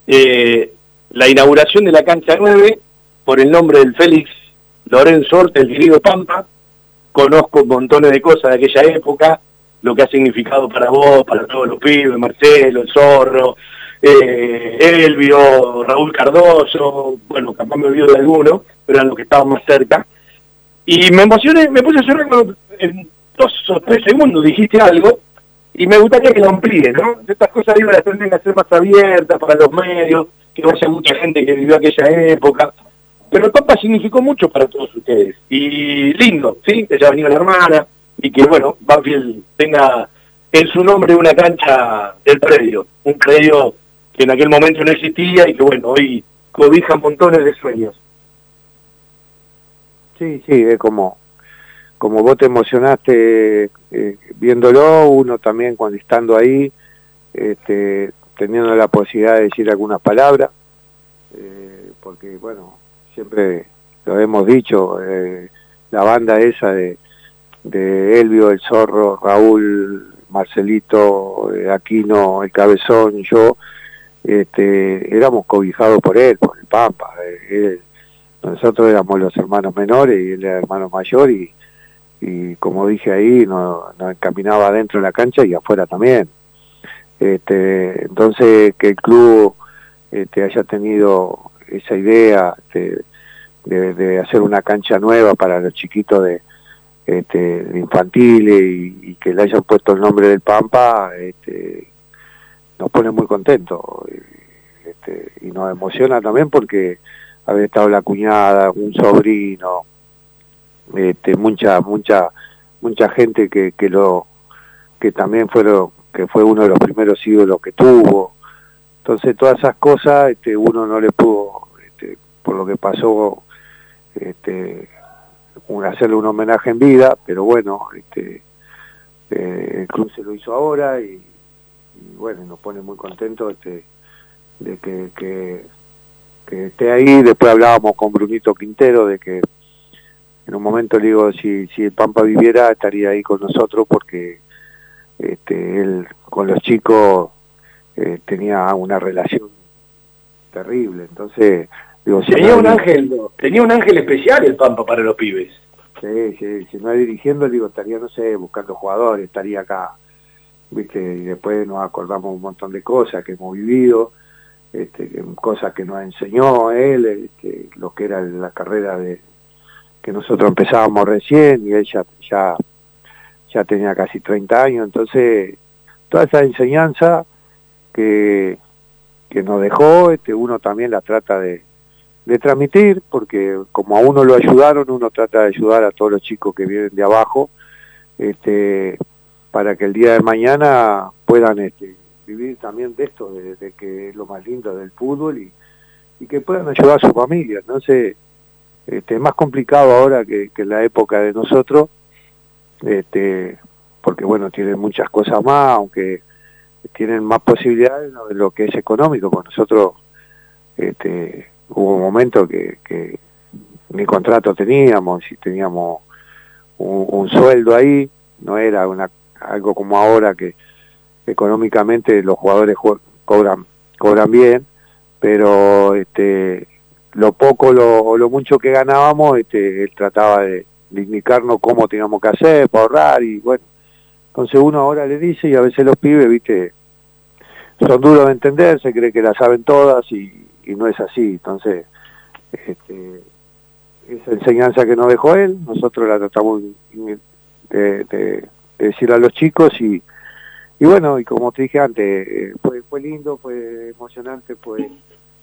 eh, la inauguración de la cancha 9 por el nombre del Félix Lorenzo Orte, el querido Pampa. Conozco montones de cosas de aquella época, lo que ha significado para vos, para todos los pibes, Marcelo, el Zorro, eh, Elvio, Raúl Cardoso, bueno, capaz me olvido de alguno, pero eran los que estaban más cerca. Y me emocioné, me puse a llorar cuando en dos o tres segundos dijiste algo, y me gustaría que lo amplíe, ¿no? Estas cosas digo, las tendrían que ser más abiertas para los medios, que vaya mucha gente que vivió aquella época. Pero el Papa significó mucho para todos ustedes. Y lindo, ¿sí? Que haya venido la hermana y que, bueno, Banfield tenga en su nombre una cancha del predio. Un predio que en aquel momento no existía y que, bueno, hoy cobija montones de sueños. Sí, sí, es como, como vos te emocionaste eh, viéndolo, uno también cuando estando ahí, este, teniendo la posibilidad de decir algunas palabras, eh, porque bueno, siempre lo hemos dicho, eh, la banda esa de, de Elvio, el Zorro, Raúl, Marcelito, Aquino, el Cabezón, yo, este, éramos cobijados por él, por el Pampa. Él, nosotros éramos los hermanos menores y él era hermano mayor y, y como dije ahí, nos, nos encaminaba adentro de la cancha y afuera también. Este, entonces, que el club este, haya tenido esa idea de, hacer una cancha nueva para los chiquitos de, este, de infantiles y, y, que le hayan puesto el nombre del Pampa, este, nos pone muy contentos este, y nos emociona también porque haber estado la cuñada, un sobrino, este, mucha mucha mucha gente que, que lo que también fueron que fue uno de los primeros ídolos que tuvo. Entonces todas esas cosas este, uno no le pudo este, por lo que pasó este, hacerle un homenaje en vida pero bueno este, eh, el club se lo hizo ahora y, bueno nos pone muy contentos de que, que esté ahí después hablábamos con Brunito Quintero de que en un momento le digo, si, si el Pampa viviera, estaría ahí con nosotros porque este, él con los chicos eh, tenía una relación terrible. Entonces, digo, si tenía no un ángel, tenía un ángel especial el Pampa para los pibes. Sí, sí, si no dirigiendo, digo, estaría, no sé, buscando jugadores, estaría acá, viste, y después nos acordamos un montón de cosas que hemos vivido, este, cosas que nos enseñó él, este, lo que era la carrera de, que nosotros empezábamos recién y él ya, ya, tenía casi 30 años, entonces toda esa enseñanza que, que nos dejó, este, uno también la trata de, de transmitir, porque como a uno lo ayudaron, uno trata de ayudar a todos los chicos que vienen de abajo, este, para que el día de mañana puedan este, vivir también de esto, de, que es lo más lindo del fútbol y, que puedan ayudar a su familia, sé este, es más complicado ahora que, la época de nosotros, este, porque bueno, tienen muchas cosas más, aunque tienen más posibilidades de lo que es económico, con nosotros este, hubo un momento que, que ni contrato teníamos, si teníamos un, un, sueldo ahí, no era una algo como ahora que económicamente los jugadores cobran cobran bien, pero este lo poco lo, o lo mucho que ganábamos, este, él trataba de, de indicarnos cómo teníamos que hacer para ahorrar y bueno, entonces uno ahora le dice y a veces los pibes, viste, son duros de entender, se cree que la saben todas y, no es así, entonces este, esa enseñanza que nos dejó él, nosotros la tratamos de, de- de decir a los chicos y, y bueno, y como te dije antes, eh, fue, fue lindo, fue emocionante, fue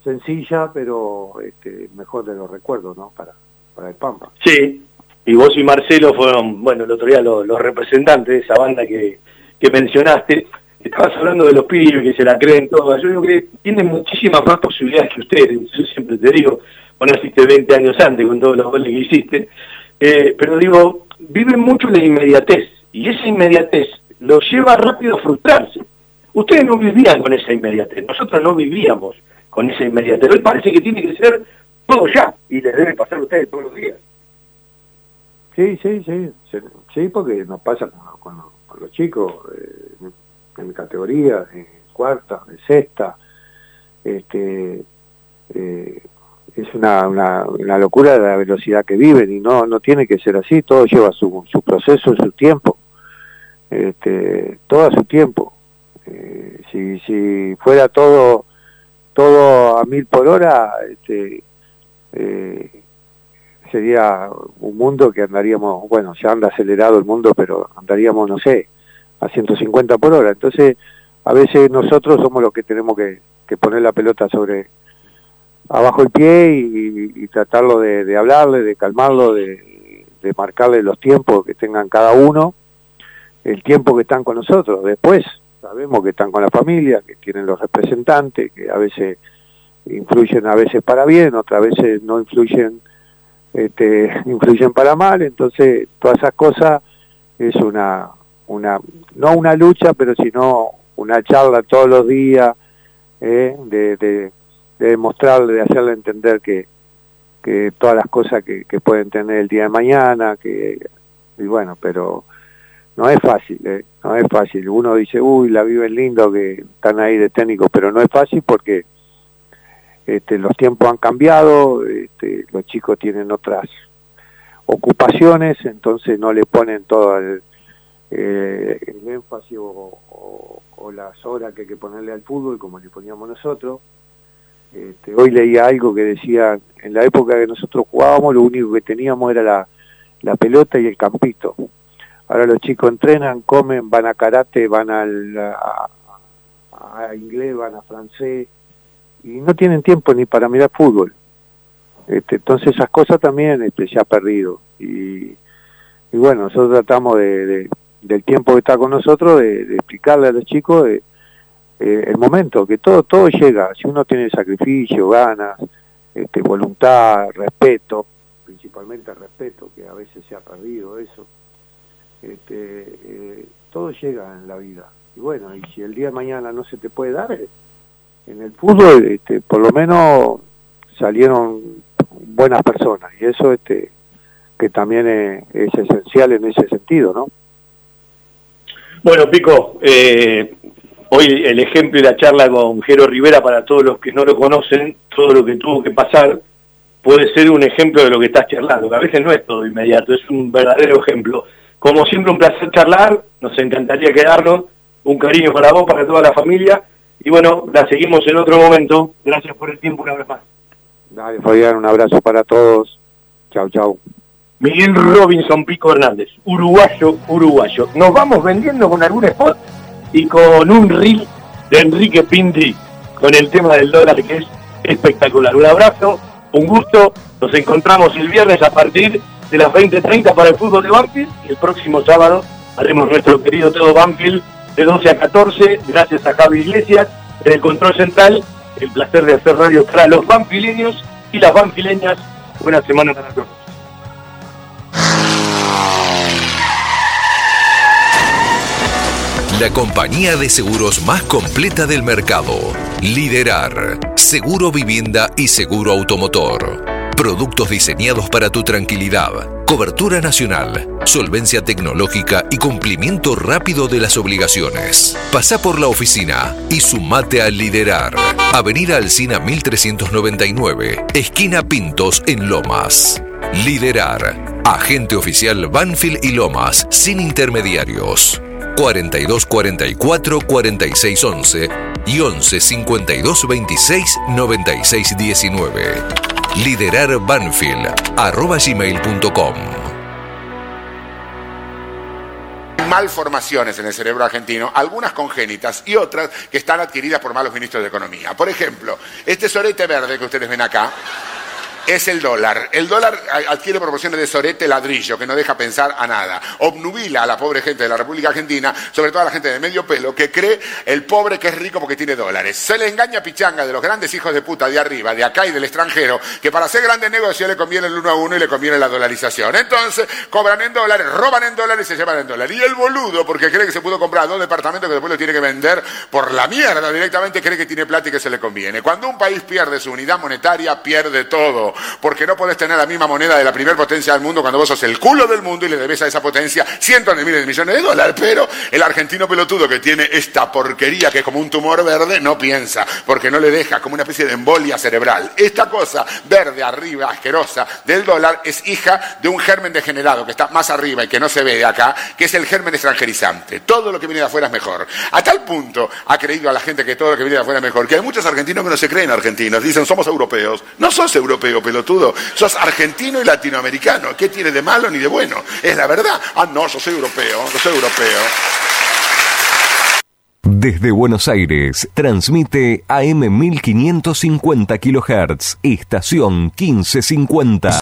sencilla, pero este, mejor de los recuerdos, ¿no? Para, para el Pampa. Sí, y vos y Marcelo fueron, bueno, el otro día los, representantes de esa banda que, que mencionaste. Estabas hablando de los pibes que se la creen todas. Yo digo que tienen muchísimas más posibilidades que ustedes. Yo siempre te digo, vos naciste 20 años antes con todos los goles que hiciste. Eh, pero digo, viven mucho la inmediatez. Y esa inmediatez los lleva rápido a frustrarse. Ustedes no vivían con esa inmediatez. Nosotros no vivíamos con esa inmediatez. Hoy parece que tiene que ser todo ya. Y les debe pasar a ustedes todos los días. Sí, sí, sí, sí, porque nos pasa con, con con los chicos eh, en categorías, en cuarta, en sexta, este, eh, es una, una, una locura la velocidad que viven y no, no tiene que ser así, todo lleva su, su proceso, su tiempo, este, todo a su tiempo. Eh, si, si fuera todo, todo a mil por hora, este, eh, sería un mundo que andaríamos, bueno, ya anda acelerado el mundo, pero andaríamos, no sé, a 150 por hora. Entonces, a veces nosotros somos los que tenemos que, poner la pelota sobre abajo el pie y, tratarlo de, hablarle, de calmarlo, de marcarle los tiempos que tengan cada uno, el tiempo que están con nosotros. Después sabemos que están con la familia, que tienen los representantes, que a veces influyen a veces para bien, otras veces no influyen este, influyen para mal, entonces todas esas cosas es una, una, no una lucha, pero sino una charla todos los días, eh, de, de, de demostrarle, de hacerle entender que, que todas las cosas que, que pueden tener el día de mañana, que, y bueno, pero no es fácil, eh, no es fácil. Uno dice, uy, la viven lindo, que están ahí de técnico, pero no es fácil porque este, los tiempos han cambiado, este, los chicos tienen otras ocupaciones, entonces no le ponen todo el, eh, el énfasis o, las horas que hay que ponerle al fútbol como le poníamos nosotros. Este, hoy leía algo que decía, en la época que nosotros jugábamos, lo único que teníamos era la pelota y el campito. Ahora los chicos entrenan, comen, van a karate, van al, a, a inglés, van a francés, y no tienen tiempo ni para mirar fútbol. Este, entonces esas cosas también este, se ha perdido. Y, bueno, nosotros tratamos de, de- del tiempo que está con nosotros de, explicarle a los chicos eh, el momento, que todo todo llega. Si uno tiene sacrificio, ganas, este, voluntad, respeto, principalmente respeto, que a veces se ha perdido eso, este, eh, todo llega en la vida. Y bueno, y si el día de mañana no se te puede dar, en el fútbol este, por lo menos salieron buenas personas y eso este que también es, es esencial en ese sentido, ¿no? Bueno, Pico, eh, hoy el ejemplo y la charla con Jero Rivera, para todos los que no lo conocen, todo lo que tuvo que pasar, puede ser un ejemplo de lo que estás charlando, que a veces no es todo inmediato, es un verdadero ejemplo. Como siempre, un placer charlar, nos encantaría quedarnos, un cariño para vos, para toda la familia, y bueno, la seguimos en otro momento. Gracias por el tiempo una vez más. Dale, Fabián, un abrazo para todos. Chau, chau. Miguel Robinson Pico Hernández, uruguayo, uruguayo. Nos vamos vendiendo con algún spot y con un reel de Enrique Pinti con el tema del dólar que es espectacular. Un abrazo, un gusto. Nos encontramos el viernes a partir de las 20.30 para el fútbol de Banfield y el próximo sábado haremos nuestro querido todo Banfield de 12 a 14. Gracias a Javi Iglesias en el control central. El placer de hacer radio para los banfileños y las banfileñas. Buena semana para todos. La compañía de seguros más completa del mercado. Liderar. Seguro vivienda y seguro automotor. Productos diseñados para tu tranquilidad. Cobertura nacional, solvencia tecnológica y cumplimiento rápido de las obligaciones. Pasa por la oficina y sumate a liderar. Avenida Alcina 1399, esquina Pintos en Lomas. Liderar. Agente oficial Banfield y Lomas, sin intermediarios. 42 44 46 11 y 11 52 26 96 19. Liderar Banfield arroba gmail.com. malformaciones en el cerebro argentino, algunas congénitas y otras que están adquiridas por malos ministros de Economía. Por ejemplo, este sorete verde que ustedes ven acá, es el dólar. El dólar adquiere proporciones de sorete ladrillo, que no deja pensar a nada. Obnubila a la pobre gente de la República Argentina, sobre todo a la gente de medio pelo, que cree el pobre que es rico porque tiene dólares. Se le engaña pichanga de los grandes hijos de puta de arriba, de acá y del extranjero, que para hacer grandes negocios le conviene el uno a uno y le conviene la dolarización. Entonces, cobran en dólares, roban en dólares y se llevan en dólares. Y el boludo, porque cree que se pudo comprar dos departamentos que después lo tiene que vender por la mierda directamente, cree que tiene plata y que se le conviene. Cuando un país pierde su unidad monetaria, pierde todo porque no podés tener la misma moneda de la primera potencia del mundo cuando vos sos el culo del mundo y le debes a esa potencia cientos de miles de millones de dólares. Pero el argentino pelotudo que tiene esta porquería que es como un tumor verde no piensa, porque no le deja como una especie de embolia cerebral. Esta cosa verde arriba, asquerosa, del dólar es hija de un germen degenerado que está más arriba y que no se ve de acá, que es el germen extranjerizante. Todo lo que viene de afuera es mejor. A tal punto ha creído a la gente que todo lo que viene de afuera es mejor, que hay muchos argentinos que no se creen argentinos, dicen somos europeos. No sos europeo, pelotudo, sos argentino y latinoamericano. ¿Qué tiene de malo ni de bueno? Es la verdad. Ah, no, yo soy europeo, yo soy europeo. Desde Buenos Aires, transmite AM 1550 kHz, estación 1550.